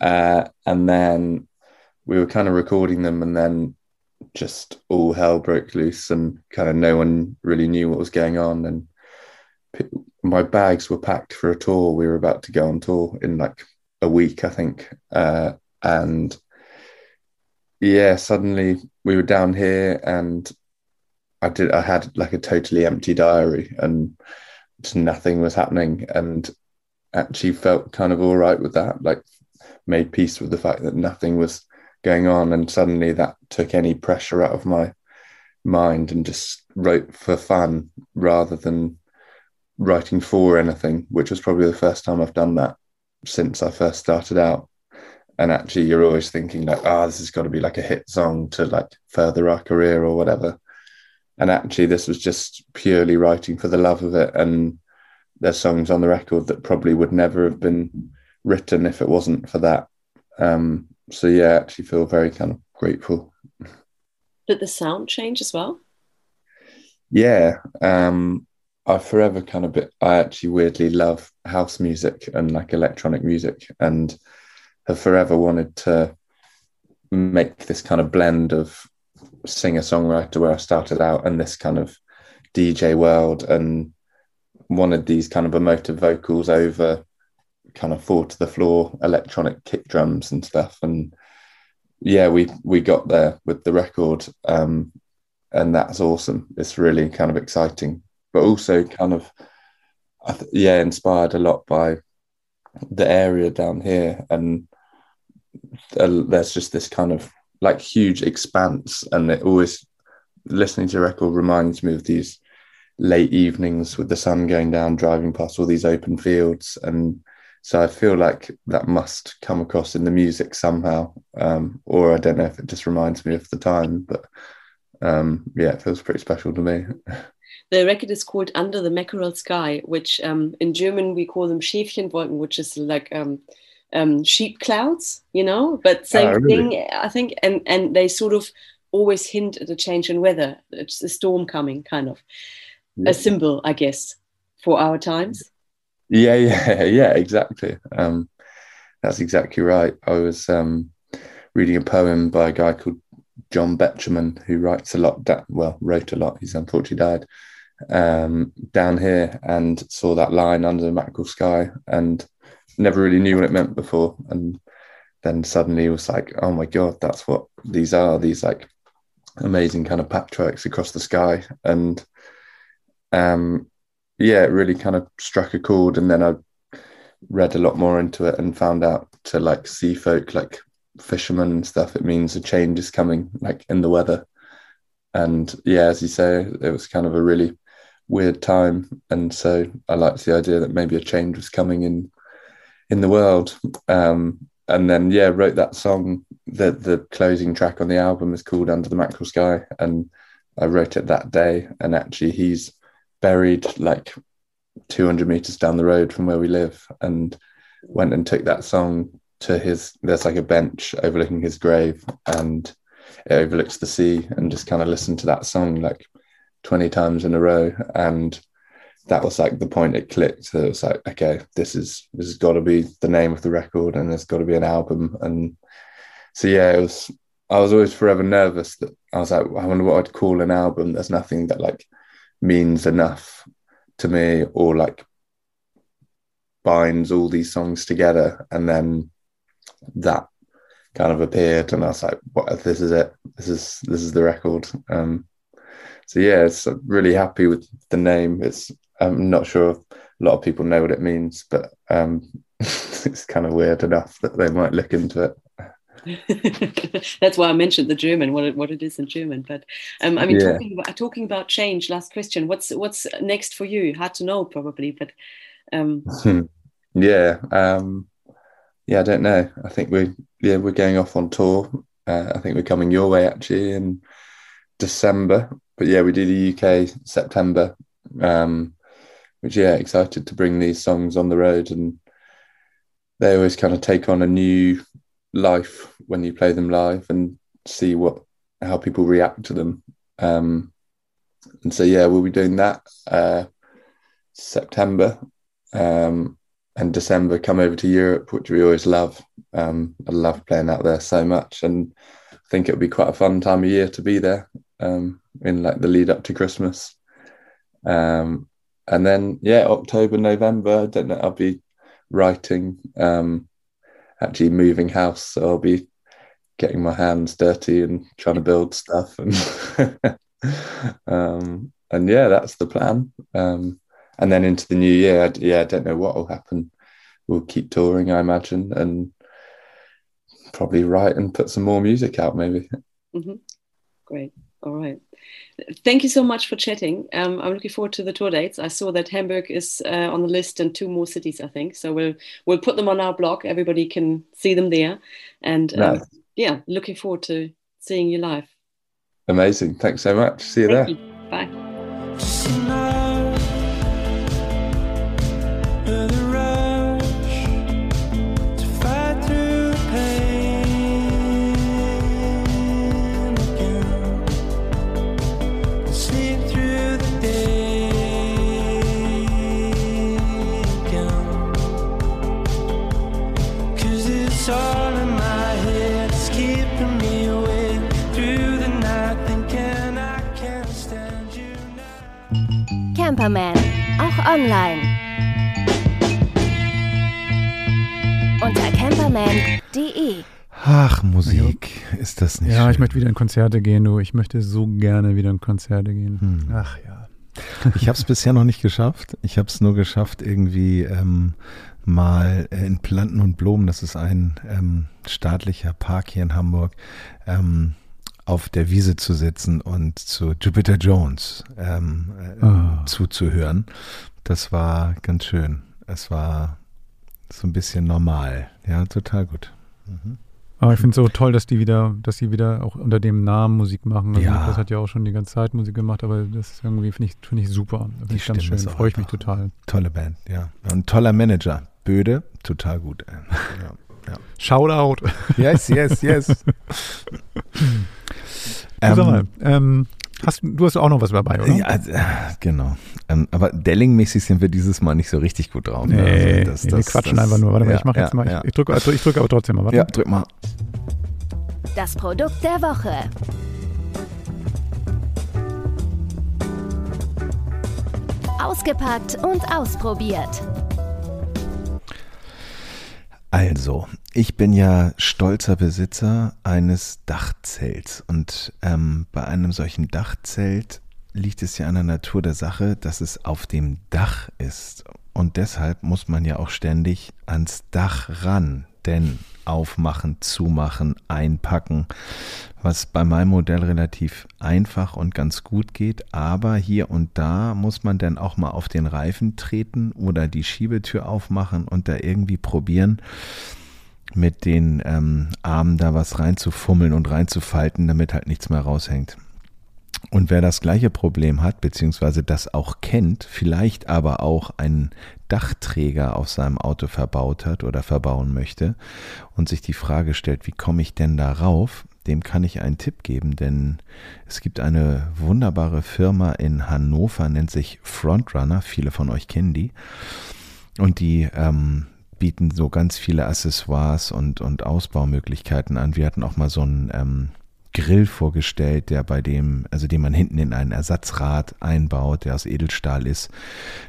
uh, and then we were kind of recording them, and then just all hell broke loose, and kind of no one really knew what was going on. And p- my bags were packed for a tour. We were about to go on tour in like a week, I think, uh, and yeah, suddenly we were down here, and I did. I had like a totally empty diary, and just nothing was happening and actually felt kind of all right with that like made peace with the fact that nothing was going on and suddenly that took any pressure out of my mind and just wrote for fun rather than writing for anything which was probably the first time I've done that since I first started out and actually you're always thinking like ah this has got to be like a hit song to like further our career or whatever. And actually this was just purely writing for the love of it. And there's songs on the record that probably would never have been written if it wasn't for that. Um so yeah i actually feel very kind of grateful. Did the sound change as well? yeah um i forever kind of bit i actually weirdly love house music and like electronic music. And have forever wanted to make this kind of blend of singer songwriter where I started out and this kind of DJ world and wanted these kind of emotive vocals over kind of fall to the floor electronic kick drums and stuff. And yeah we we got there with the record um and that's awesome. It's really kind of exciting but also kind of yeah inspired a lot by the area down here and uh, there's just this kind of like huge expanse and it always listening to record reminds me of these late evenings with the sun going down driving past all these open fields and so i feel like that must come across in the music somehow um, or i don't know if it just reminds me of the time but um, yeah it feels pretty special to me [LAUGHS] The record is called Under the Mackerel Sky, which um, in German we call them Schäfchenwolken, which is like um, um, sheep clouds, you know. But same Ah, really? thing, I think, and and they sort of always hint at a change in weather. It's a storm coming, kind of a symbol, I guess, for our times. Yeah, yeah, [LAUGHS] yeah, exactly. Um, that's exactly right. I was um, reading a poem by a guy called John Betjeman, who writes a lot. Well, wrote a lot. He's unfortunately died. Um, down here, and saw that line under the mackerel sky, and never really knew what it meant before. And then suddenly it was like, oh my god, that's what these are. These like amazing kind of patchworks across the sky, and um, yeah, it really kind of struck a chord. And then I read a lot more into it and found out to like sea folk, like fishermen and stuff, it means a change is coming, like in the weather. And yeah, as you say, it was kind of a really weird time, and so I liked the idea that maybe a change was coming in in the world. Um, and then yeah, wrote that song. The the closing track on the album is called Under the Mackerel Sky, and I wrote it that day. And actually, he's buried like 200 meters down the road from where we live, and went and took that song to his. There's like a bench overlooking his grave, and it overlooks the sea, and just kind of listened to that song like 20 times in a row, and that was like the point it clicked. So it was like, okay, this is this has got to be the name of the record, and there's got to be an album. And so yeah, it was. I was always forever nervous that I was like, I wonder what I'd call an album. There's nothing that like means enough to me, or like binds all these songs together, and then that kind of appeared, and I was like, what? This is it. This is this is the record. Um, so yeah, it's I'm really happy with the name. It's I'm not sure if a lot of people know what it means, but um, [LAUGHS] it's kind of weird enough that they might look into it. [LAUGHS] That's why I mentioned the German, what it, what it is in German. But um, I mean, Yeah. talking, about, talking about change. Last question: What's what's next for you? Hard to know, probably, but um, yeah, um, yeah, I don't know. I think we yeah we're going off on tour. Uh, I think we're coming your way actually in December. But yeah, we do the UK September. Um, which yeah, excited to bring these songs on the road, and they always kind of take on a new life when you play them live and see what how people react to them. Um, and so yeah, we'll be doing that uh, September um, and December. Come over to Europe, which we always love. Um, I love playing out there so much, and I think it'll be quite a fun time of year to be there um, in like the lead up to Christmas. Um, and then yeah, October, November. I don't know. I'll be writing, um, actually moving house, so I'll be getting my hands dirty and trying to build stuff and [LAUGHS] um, and yeah, that's the plan. Um, and then into the new year, I, yeah, I don't know what will happen. We'll keep touring, I imagine, and probably write and put some more music out, maybe. mhm. great. All right. Thank you so much for chatting. Um, I'm looking forward to the tour dates. I saw that Hamburg is uh, on the list and two more cities, I think. So we'll we'll put them on our blog. Everybody can see them there. And um, Nice. yeah, looking forward to seeing you live. Amazing. Thanks so much. See you there. You. Bye. Now. Camperman, auch online. Unter camperman.de. Ach, Musik, ist das nicht Ja, ich schön. möchte wieder in Konzerte gehen, du. Ich möchte so gerne wieder in Konzerte gehen. Hm. Ach ja. Ich habe es bisher noch nicht geschafft. Ich habe es nur geschafft, irgendwie ähm, mal in Planten und Blumen, das ist ein ähm, staatlicher Park hier in Hamburg, ähm, auf der Wiese zu sitzen und zu Jupiter Jones ähm, äh, Ah. zuzuhören. Das war ganz schön. Es war so ein bisschen normal. Ja, total gut. Mhm. Aber ich finde es so toll, dass die wieder, dass die wieder auch unter dem Namen Musik machen. Also Ja. Das hat ja auch schon die ganze Zeit Musik gemacht, aber das irgendwie, finde ich, finde ich super. Finde Die ich ganz schön. Freue ich mich total. Tolle Band, ja. Und ein toller Manager. Böde, total gut. [LAUGHS] ey. Ja. Shoutout. Yes, yes, yes. Du sag mal, ähm, ähm, hast, du hast auch noch was dabei, oder? ja, äh, genau. Ähm, aber Delling-mäßig sind wir dieses Mal nicht so richtig gut drauf. ne? Nee, Also das- nee, wir das- quatschen das- einfach nur. Warte mal, ja, ich mache jetzt ja, mal. Ja, Ich, ich drücke ich drück aber trotzdem mal. Warte. ja drück mal. Das Produkt der Woche. Ausgepackt und ausprobiert. Also, ich bin ja stolzer Besitzer eines Dachzelts und ähm, bei einem solchen Dachzelt liegt es ja an der Natur der Sache, dass es auf dem Dach ist. und deshalb muss man ja auch ständig ans Dach ran, denn aufmachen, zumachen, einpacken, was bei meinem Modell relativ einfach und ganz gut geht, aber hier und da muss man dann auch mal auf den Reifen treten oder die Schiebetür aufmachen und da irgendwie probieren, mit den ähm, Armen da was reinzufummeln und reinzufalten, damit halt nichts mehr raushängt. Und wer das gleiche Problem hat, beziehungsweise das auch kennt, vielleicht aber auch einen Dachträger auf seinem Auto verbaut hat oder verbauen möchte und sich die Frage stellt, wie komme ich denn da rauf, dem kann ich einen Tipp geben, denn es gibt eine wunderbare Firma in Hannover, nennt sich Frontrunner, viele von euch kennen die, und die ähm, bieten so ganz viele Accessoires und, und Ausbaumöglichkeiten an. Wir hatten auch mal so einen ähm, Grill vorgestellt, der bei dem, also den man hinten in ein Ersatzrad einbaut, der aus Edelstahl ist.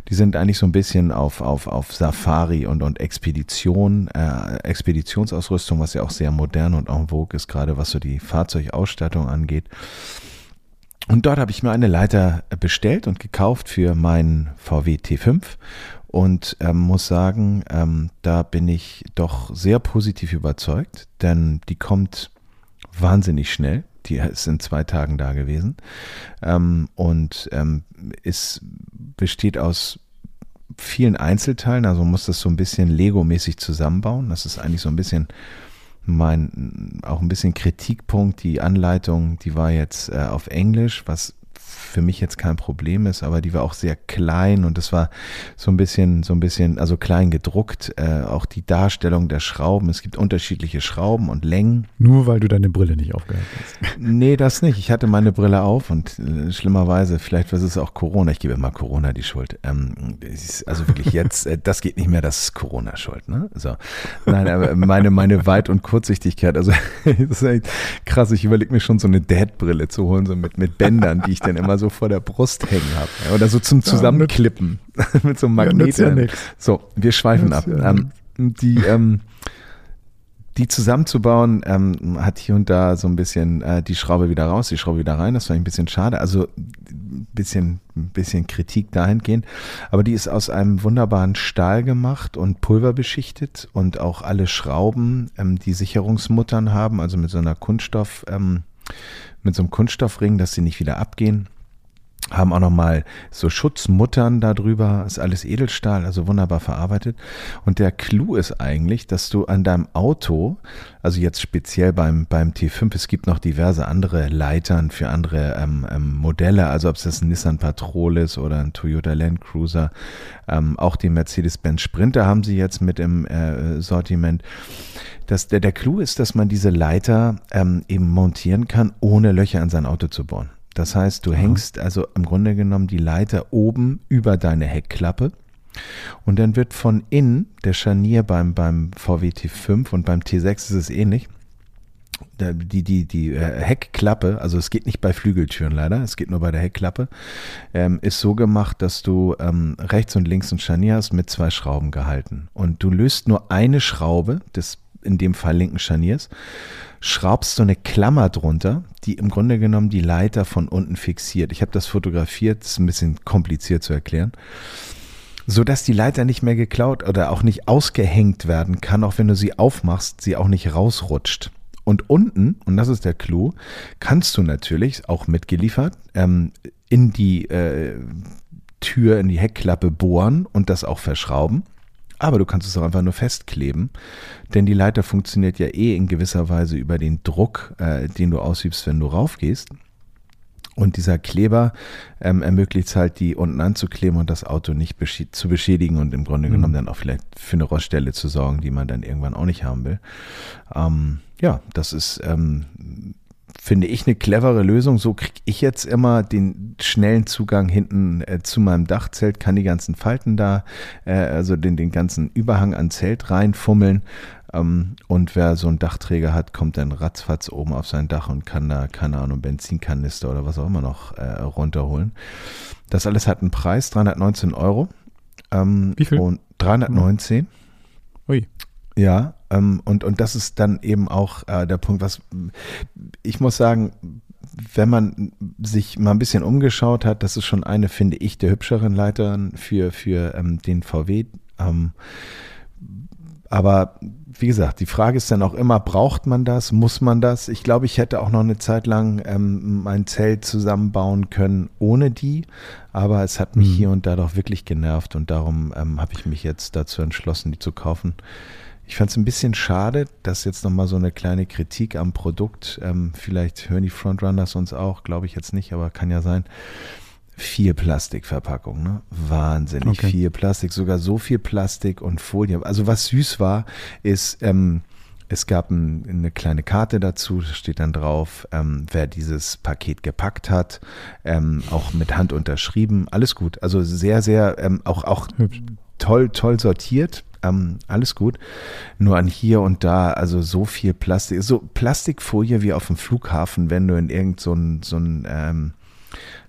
Die sind eigentlich so ein bisschen auf, auf, auf Safari und, und Expedition, äh, Expeditionsausrüstung, was ja auch sehr modern und en vogue ist, gerade was so die Fahrzeugausstattung angeht. Und dort habe ich mir eine Leiter bestellt und gekauft für meinen VW T5 und ähm, muss sagen, ähm, da bin ich doch sehr positiv überzeugt, denn die kommt wahnsinnig schnell. Die ist in zwei Tagen da gewesen ähm, und ähm, ist, besteht aus vielen Einzelteilen, also muss das so ein bisschen Lego-mäßig zusammenbauen. Das ist eigentlich so ein bisschen mein, auch ein bisschen Kritikpunkt. Die Anleitung, die war jetzt äh, auf Englisch, was für mich jetzt kein Problem ist, aber die war auch sehr klein und es war so ein bisschen, so ein bisschen, also klein gedruckt, äh, auch die Darstellung der Schrauben. Es gibt unterschiedliche Schrauben und Längen. Nur weil du deine Brille nicht aufgehört hast. Nee, das nicht. Ich hatte meine Brille auf und äh, schlimmerweise, vielleicht war es auch Corona. Ich gebe immer Corona die Schuld. Ähm, ist also wirklich jetzt, äh, das geht nicht mehr, das ist Corona schuld. Ne? So. Nein, aber meine, meine Weit- und Kurzsichtigkeit, also [LAUGHS] das ist echt krass. Ich überlege mir schon so eine Dad-Brille zu holen, so mit, mit Bändern, die ich dann immer so vor der Brust hängen habe. Ja, oder so zum Zusammenklippen [LAUGHS] mit so einem Ja, Magnet. ja nix. so, wir schweifen ab. Ja Ähm, die, ähm, die zusammenzubauen, ähm, hat hier und da so ein bisschen äh, die Schraube wieder raus, die Schraube wieder rein. Das war ein bisschen schade. Also ein bisschen, ein bisschen Kritik dahingehend. Aber die ist aus einem wunderbaren Stahl gemacht und pulverbeschichtet und auch alle Schrauben, ähm, die Sicherungsmuttern haben, also mit so einer Kunststoff, ähm, mit so einem Kunststoffring, dass sie nicht wieder abgehen haben auch nochmal so Schutzmuttern darüber, ist alles Edelstahl, also wunderbar verarbeitet. Und der Clou ist eigentlich, dass du an deinem Auto, also jetzt speziell beim, beim T5, es gibt noch diverse andere Leitern für andere ähm, ähm, Modelle, also ob es das ein Nissan Patrol ist oder ein Toyota Land Cruiser, ähm, auch den Mercedes-Benz Sprinter haben sie jetzt mit im äh, Sortiment. Das, der, der Clou ist, dass man diese Leiter ähm, eben montieren kann, ohne Löcher in sein Auto zu bohren. Das heißt, du hängst also im Grunde genommen die Leiter oben über deine Heckklappe und dann wird von innen der Scharnier beim, beim VW T5 und beim T6 ist es ähnlich. Die, die, die äh, Heckklappe, also es geht nicht bei Flügeltüren leider, es geht nur bei der Heckklappe, ähm, ist so gemacht, dass du ähm, rechts und links ein Scharnier hast mit zwei Schrauben gehalten. Und du löst nur eine Schraube des in dem Fall linken Scharniers, schraubst du eine Klammer drunter, die im Grunde genommen die Leiter von unten fixiert. Ich habe das fotografiert, ist ein bisschen kompliziert zu erklären. So dass die Leiter nicht mehr geklaut oder auch nicht ausgehängt werden kann, auch wenn du sie aufmachst, sie auch nicht rausrutscht. Und unten, und das ist der Clou, kannst du natürlich auch mitgeliefert ähm, in die äh, Tür, in die Heckklappe bohren und das auch verschrauben. Aber du kannst es auch einfach nur festkleben, denn die Leiter funktioniert ja eh in gewisser Weise über den Druck, äh, den du ausübst, wenn du raufgehst. Und dieser Kleber ähm, ermöglicht es halt, die unten anzukleben und das Auto nicht beschä zu beschädigen und im Grunde genommen dann auch vielleicht für eine Roststelle zu sorgen, die man dann irgendwann auch nicht haben will. Ähm, ja, das ist, ähm, finde ich, eine clevere Lösung. So kriege ich jetzt immer den schnellen Zugang hinten äh, zu meinem Dachzelt, kann die ganzen Falten da, äh, also den, den ganzen Überhang an Zelt reinfummeln. Ähm, und wer so einen Dachträger hat, kommt dann ratzfatz oben auf sein Dach und kann da, keine Ahnung, Benzinkanister oder was auch immer noch äh, runterholen. Das alles hat einen Preis, 319 Euro. Ähm, Wie viel? Und 319. Ui. Ja, ähm, und, und das ist dann eben auch äh, der Punkt, was ich muss sagen, wenn man sich mal ein bisschen umgeschaut hat, das ist schon eine, finde ich, der hübscheren Leitern für, für ähm, den VW. Ähm, aber wie gesagt, die Frage ist dann auch immer, braucht man das, muss man das? Ich glaube, ich hätte auch noch eine Zeit lang ähm, mein Zelt zusammenbauen können ohne die, aber es hat mich Mhm. hier und da doch wirklich genervt und darum ähm, habe ich mich jetzt dazu entschlossen, die zu kaufen. Ich fand es ein bisschen schade, dass jetzt nochmal so eine kleine Kritik am Produkt, ähm, vielleicht hören die Frontrunners uns auch, glaube ich jetzt nicht, aber kann ja sein. Vier Plastikverpackungen, ne? Wahnsinnig Okay. viel Plastik, sogar so viel Plastik und Folie. Also was süß war, ist, ähm, es gab ein, eine kleine Karte dazu, da steht dann drauf, ähm, wer dieses Paket gepackt hat, ähm, auch mit Hand unterschrieben, alles gut. Also sehr, sehr, ähm, auch, auch Hübsch. toll, toll sortiert. Ähm, alles gut. Nur an hier und da, also so viel Plastik, so Plastikfolie wie auf dem Flughafen, wenn du in irgend so ein, so ein ähm,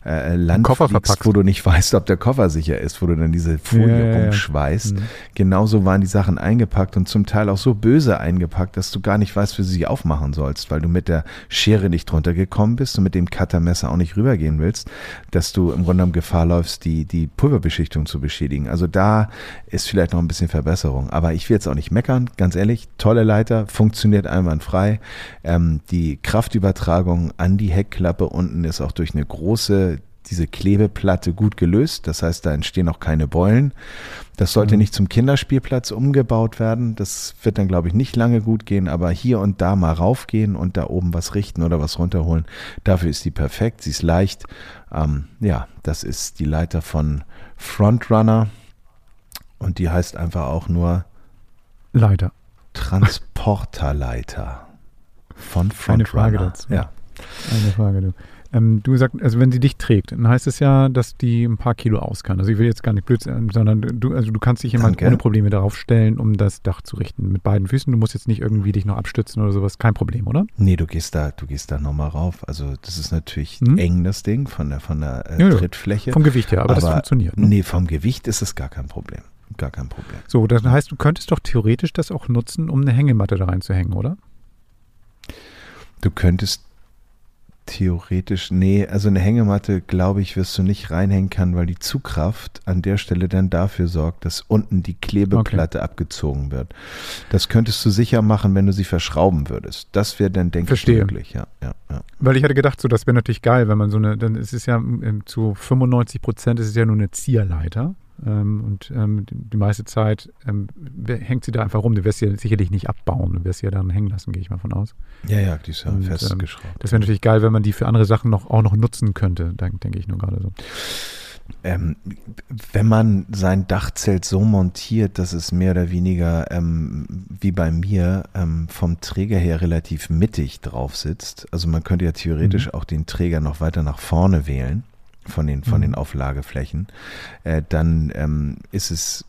äh, Land Koffer fliegst, verpackst. wo du nicht [LAUGHS] weißt, ob der Koffer sicher ist, wo du dann diese Folie Ja, ja, ja. Mhm. Genauso waren die Sachen eingepackt und zum Teil auch so böse eingepackt, dass du gar nicht weißt, wie du sie aufmachen sollst, weil du mit der Schere nicht drunter gekommen bist und mit dem Cuttermesser auch nicht rübergehen willst, dass du im Grunde genommen Gefahr läufst, die, die Pulverbeschichtung zu beschädigen. Also da ist vielleicht noch ein bisschen Verbesserung. Aber ich will jetzt auch nicht meckern, ganz ehrlich. Tolle Leiter, funktioniert einwandfrei. Ähm, die Kraftübertragung an die Heckklappe unten ist auch durch eine große diese Klebeplatte gut gelöst. Das heißt, da entstehen auch keine Beulen. Das sollte Mhm. nicht zum Kinderspielplatz umgebaut werden. Das wird dann, glaube ich, nicht lange gut gehen, aber hier und da mal raufgehen und da oben was richten oder was runterholen. Dafür ist die perfekt. Sie ist leicht. Ähm, ja, das ist die Leiter von Frontrunner und die heißt einfach auch nur Leider. Transporterleiter von Frontrunner. Eine Frage dazu. Ja. Eine Frage, du. Ähm, du sagst, also wenn sie dich trägt, dann heißt es ja, dass die ein paar Kilo aus kann. Also ich will jetzt gar nicht blöd sein, sondern du, also du kannst dich Danke. ohne Probleme darauf stellen, um das Dach zu richten. Mit beiden Füßen. Du musst jetzt nicht irgendwie dich noch abstützen oder sowas. Kein Problem, oder? Nee, du gehst da, du gehst da nochmal rauf. Also das ist natürlich Mhm. eng, das Ding, von der, von der äh, Ja, ja. Trittfläche. Vom Gewicht her, aber, das funktioniert. Ne? Nee, vom Gewicht ist es gar kein Problem. Gar kein Problem. So, das heißt, du könntest doch theoretisch das auch nutzen, um eine Hängematte da reinzuhängen, oder? Du könntest theoretisch, nee, also eine Hängematte, glaube ich, wirst du nicht reinhängen können, weil die Zugkraft an der Stelle dann dafür sorgt, dass unten die Klebeplatte abgezogen wird. Das könntest du sicher machen, wenn du sie verschrauben würdest. Das wäre dann, denke ich, möglich, ja, ja, ja. Weil ich hatte gedacht, so, das wäre natürlich geil, wenn man so eine, dann ist es ja ähm, zu 95 Prozent ist es ja nur eine Zierleiter. Ähm, und ähm, die, meiste Zeit ähm, hängt sie da einfach rum. Du wirst sie ja sicherlich nicht abbauen. Du wirst sie ja dann hängen lassen, gehe ich mal von aus. Ja, ja, die ist ja Und, festgeschraubt. Das wäre natürlich geil, wenn man die für andere Sachen noch, auch noch nutzen könnte, denke denk ich nur gerade so. Ähm, wenn man sein Dachzelt so montiert, dass es mehr oder weniger ähm, wie bei mir ähm, vom Träger her relativ mittig drauf sitzt, also man könnte ja theoretisch auch den Träger noch weiter nach vorne wählen von den, von Mhm. den Auflageflächen, äh, dann ähm, ist es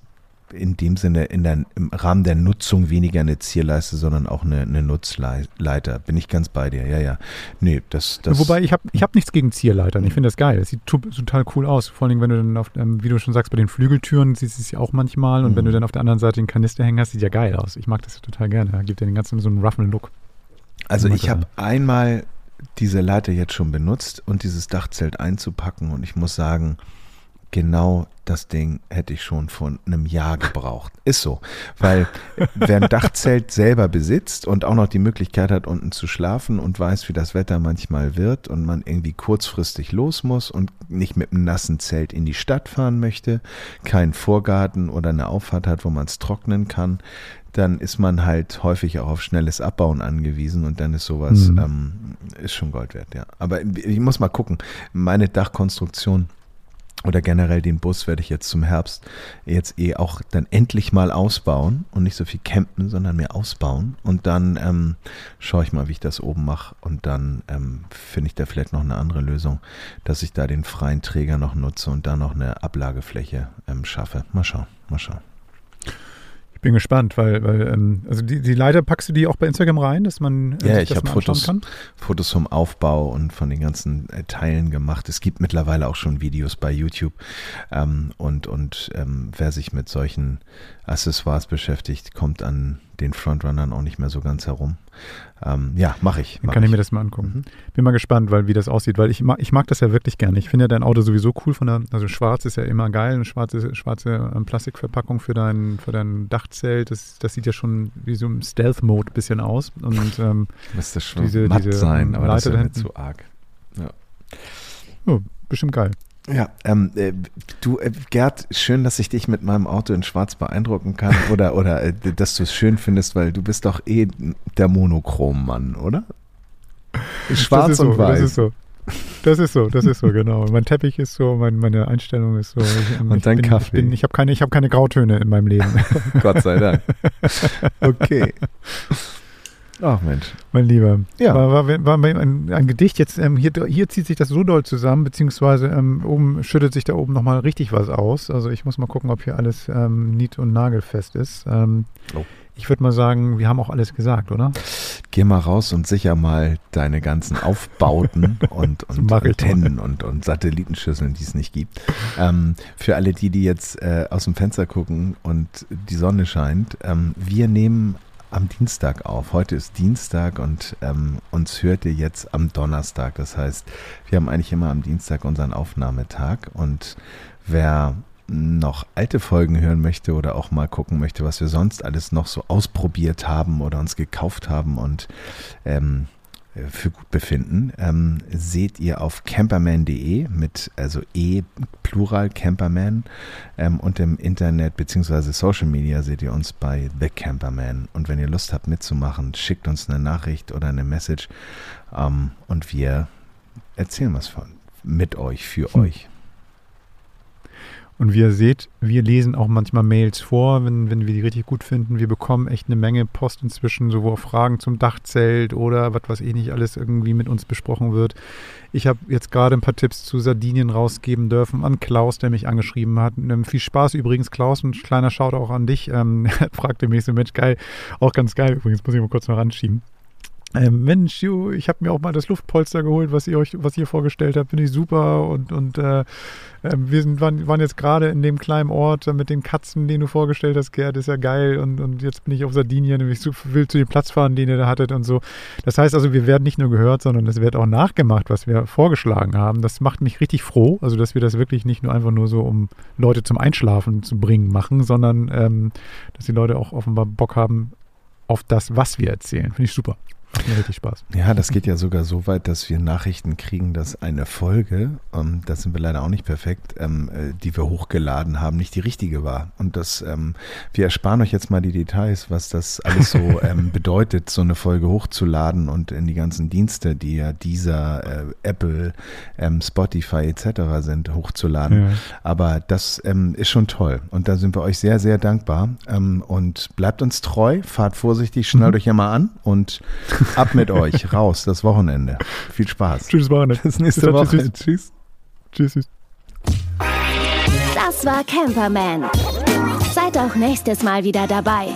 in dem Sinne in der, im Rahmen der Nutzung weniger eine Zierleiste, sondern auch eine, eine Nutzleiter. Bin ich ganz bei dir, ja, ja. Nee, das, das Wobei ich habe ich hab nichts gegen Zierleitern. Ich finde das geil. Das sieht total cool aus. Vor allem, wenn du dann auf, ähm, wie du schon sagst, bei den Flügeltüren siehst du es ja auch manchmal. Und wenn Mhm. du dann auf der anderen Seite den Kanister hängen hast, sieht ja geil aus. Ich mag das total gerne. Da gibt ja den ganzen so einen roughen Look. Also ich habe einmal diese Leiter jetzt schon benutzt und dieses Dachzelt einzupacken und ich muss sagen, genau das Ding hätte ich schon vor einem Jahr gebraucht. [LAUGHS] Ist so, weil wer ein Dachzelt selber besitzt und auch noch die Möglichkeit hat, unten zu schlafen und weiß, wie das Wetter manchmal wird und man irgendwie kurzfristig los muss und nicht mit einem nassen Zelt in die Stadt fahren möchte, keinen Vorgarten oder eine Auffahrt hat, wo man es trocknen kann, dann ist man halt häufig auch auf schnelles Abbauen angewiesen und dann ist sowas, Mhm. ähm, ist schon Gold wert, ja. Aber ich muss mal gucken, meine Dachkonstruktion oder generell den Bus werde ich jetzt zum Herbst jetzt eh auch dann endlich mal ausbauen und nicht so viel campen, sondern mehr ausbauen. Und dann ähm, schaue ich mal, wie ich das oben mache. Und dann ähm, finde ich da vielleicht noch eine andere Lösung, dass ich da den freien Träger noch nutze und da noch eine Ablagefläche ähm, schaffe. Mal schauen, mal schauen. Ich bin gespannt, weil, weil ähm, also die, die Leiter packst du die auch bei Instagram rein, dass man äh, Ja, ich habe Fotos, kann? Fotos vom Aufbau und von den ganzen äh, Teilen gemacht. Es gibt mittlerweile auch schon Videos bei YouTube. Ähm, und und ähm, wer sich mit solchen Accessoires beschäftigt, kommt an den Frontrunnern auch nicht mehr so ganz herum. Ähm, ja, mache ich. Dann Mach kann ich ich. mir das mal angucken. Mhm. Bin mal gespannt, weil wie das aussieht, weil ich mag, ich mag das ja wirklich gerne. Ich finde ja dein Auto sowieso cool von der, also schwarz ist ja immer geil, eine schwarze, schwarze ähm, Plastikverpackung für dein, für dein Dachzelt. Das, das sieht ja schon wie so im Stealth-Mode bisschen aus. Und ähm, Müsste schon Diese- matt diese, sein, aber das Leiter ist da mir hinten. zu arg. oh, bestimmt geil. Ja, ähm, äh, du, äh, Gerd, schön, dass ich dich mit meinem Auto in Schwarz beeindrucken kann [LAUGHS] oder, oder äh, dass du es schön findest, weil du bist doch eh der Monochrom-Mann, oder? Schwarz ist und so, weiß. Das ist so. Das ist so, das ist so, genau. Mein Teppich ist so, mein, meine Einstellung ist so. Ich, Und ich dein bin, Kaffee. Ich, bin- ich habe keine, ich hab keine Grautöne in meinem Leben. [LAUGHS] Gott sei Dank. [LAUGHS] Okay. Ach Mensch. Mein Lieber. Ja. War, war, war ein, ein Gedicht jetzt, ähm, hier, hier zieht sich das so doll zusammen, beziehungsweise ähm, oben schüttet sich da oben nochmal richtig was aus. Also ich muss mal gucken, ob hier alles ähm, nied- und nagelfest ist. Ähm, Oh. Ich würde mal sagen, wir haben auch alles gesagt, oder? Geh mal raus und sicher mal deine ganzen Aufbauten [LAUGHS] und, und Antennen und, und Satellitenschüsseln, die es nicht gibt. Ähm, für alle die, die jetzt äh, aus dem Fenster gucken und die Sonne scheint, ähm, wir nehmen am Dienstag auf. Heute ist Dienstag und ähm, uns hört ihr jetzt am Donnerstag. Das heißt, wir haben eigentlich immer am Dienstag unseren Aufnahmetag und wer noch alte Folgen hören möchte oder auch mal gucken möchte, was wir sonst alles noch so ausprobiert haben oder uns gekauft haben und ähm, für gut befinden, ähm, seht ihr auf camperman.de mit also e plural camperman ähm, und im Internet beziehungsweise Social Media seht ihr uns bei The Camperman und wenn ihr Lust habt mitzumachen, schickt uns eine Nachricht oder eine Message ähm, und wir erzählen was von mit euch für Hm. euch. Und wie ihr seht, wir lesen auch manchmal Mails vor, wenn, wenn wir die richtig gut finden. Wir bekommen echt eine Menge Post inzwischen, sowohl Fragen zum Dachzelt oder was weiß ich nicht alles irgendwie mit uns besprochen wird. Ich habe jetzt gerade ein paar Tipps zu Sardinien rausgeben dürfen an Klaus, der mich angeschrieben hat. Ähm, viel Spaß übrigens, Klaus, ein kleiner Shoutout auch an dich. Ähm, fragte mich so, Mensch, geil, auch ganz geil. Übrigens muss ich mal kurz noch ranschieben. Ähm, Mensch, ich habe mir auch mal das Luftpolster geholt, was ihr euch, was ihr vorgestellt habt, finde ich super. Und, und äh, äh, wir sind, waren, waren jetzt gerade in dem kleinen Ort mit den Katzen, den du vorgestellt hast, Gerd, ist ja geil. Und, und jetzt bin ich auf Sardinien und ich will zu dem Platz fahren, den ihr da hattet und so. Das heißt also, wir werden nicht nur gehört, sondern es wird auch nachgemacht, was wir vorgeschlagen haben. Das macht mich richtig froh, also dass wir das wirklich nicht nur einfach nur so, um Leute zum Einschlafen zu bringen, machen, sondern ähm, dass die Leute auch offenbar Bock haben auf das, was wir erzählen. Finde ich super. Macht mir richtig Spaß. Ja, das geht ja sogar so weit, dass wir Nachrichten kriegen, dass eine Folge, ähm, das sind wir leider auch nicht perfekt, ähm, äh, die wir hochgeladen haben, nicht die richtige war. Und das, ähm, wir ersparen euch jetzt mal die Details, was das alles so [LAUGHS] ähm, bedeutet, so eine Folge hochzuladen und in die ganzen Dienste, die ja dieser äh, Apple, ähm, Spotify etc. sind, hochzuladen. Ja. Aber das ähm, ist schon toll. Und da sind wir euch sehr, sehr dankbar. Ähm, und bleibt uns treu, fahrt vorsichtig, schnallt Mhm. euch ja mal an und [LAUGHS] ab mit euch, raus, das Wochenende. Viel Spaß. Tschüss, Wochenende. [LAUGHS] Bis nächste Bis Woche. tschüss. Tschüss. Tschüss. tschüss. Das war Camperman. Seid auch nächstes Mal wieder dabei.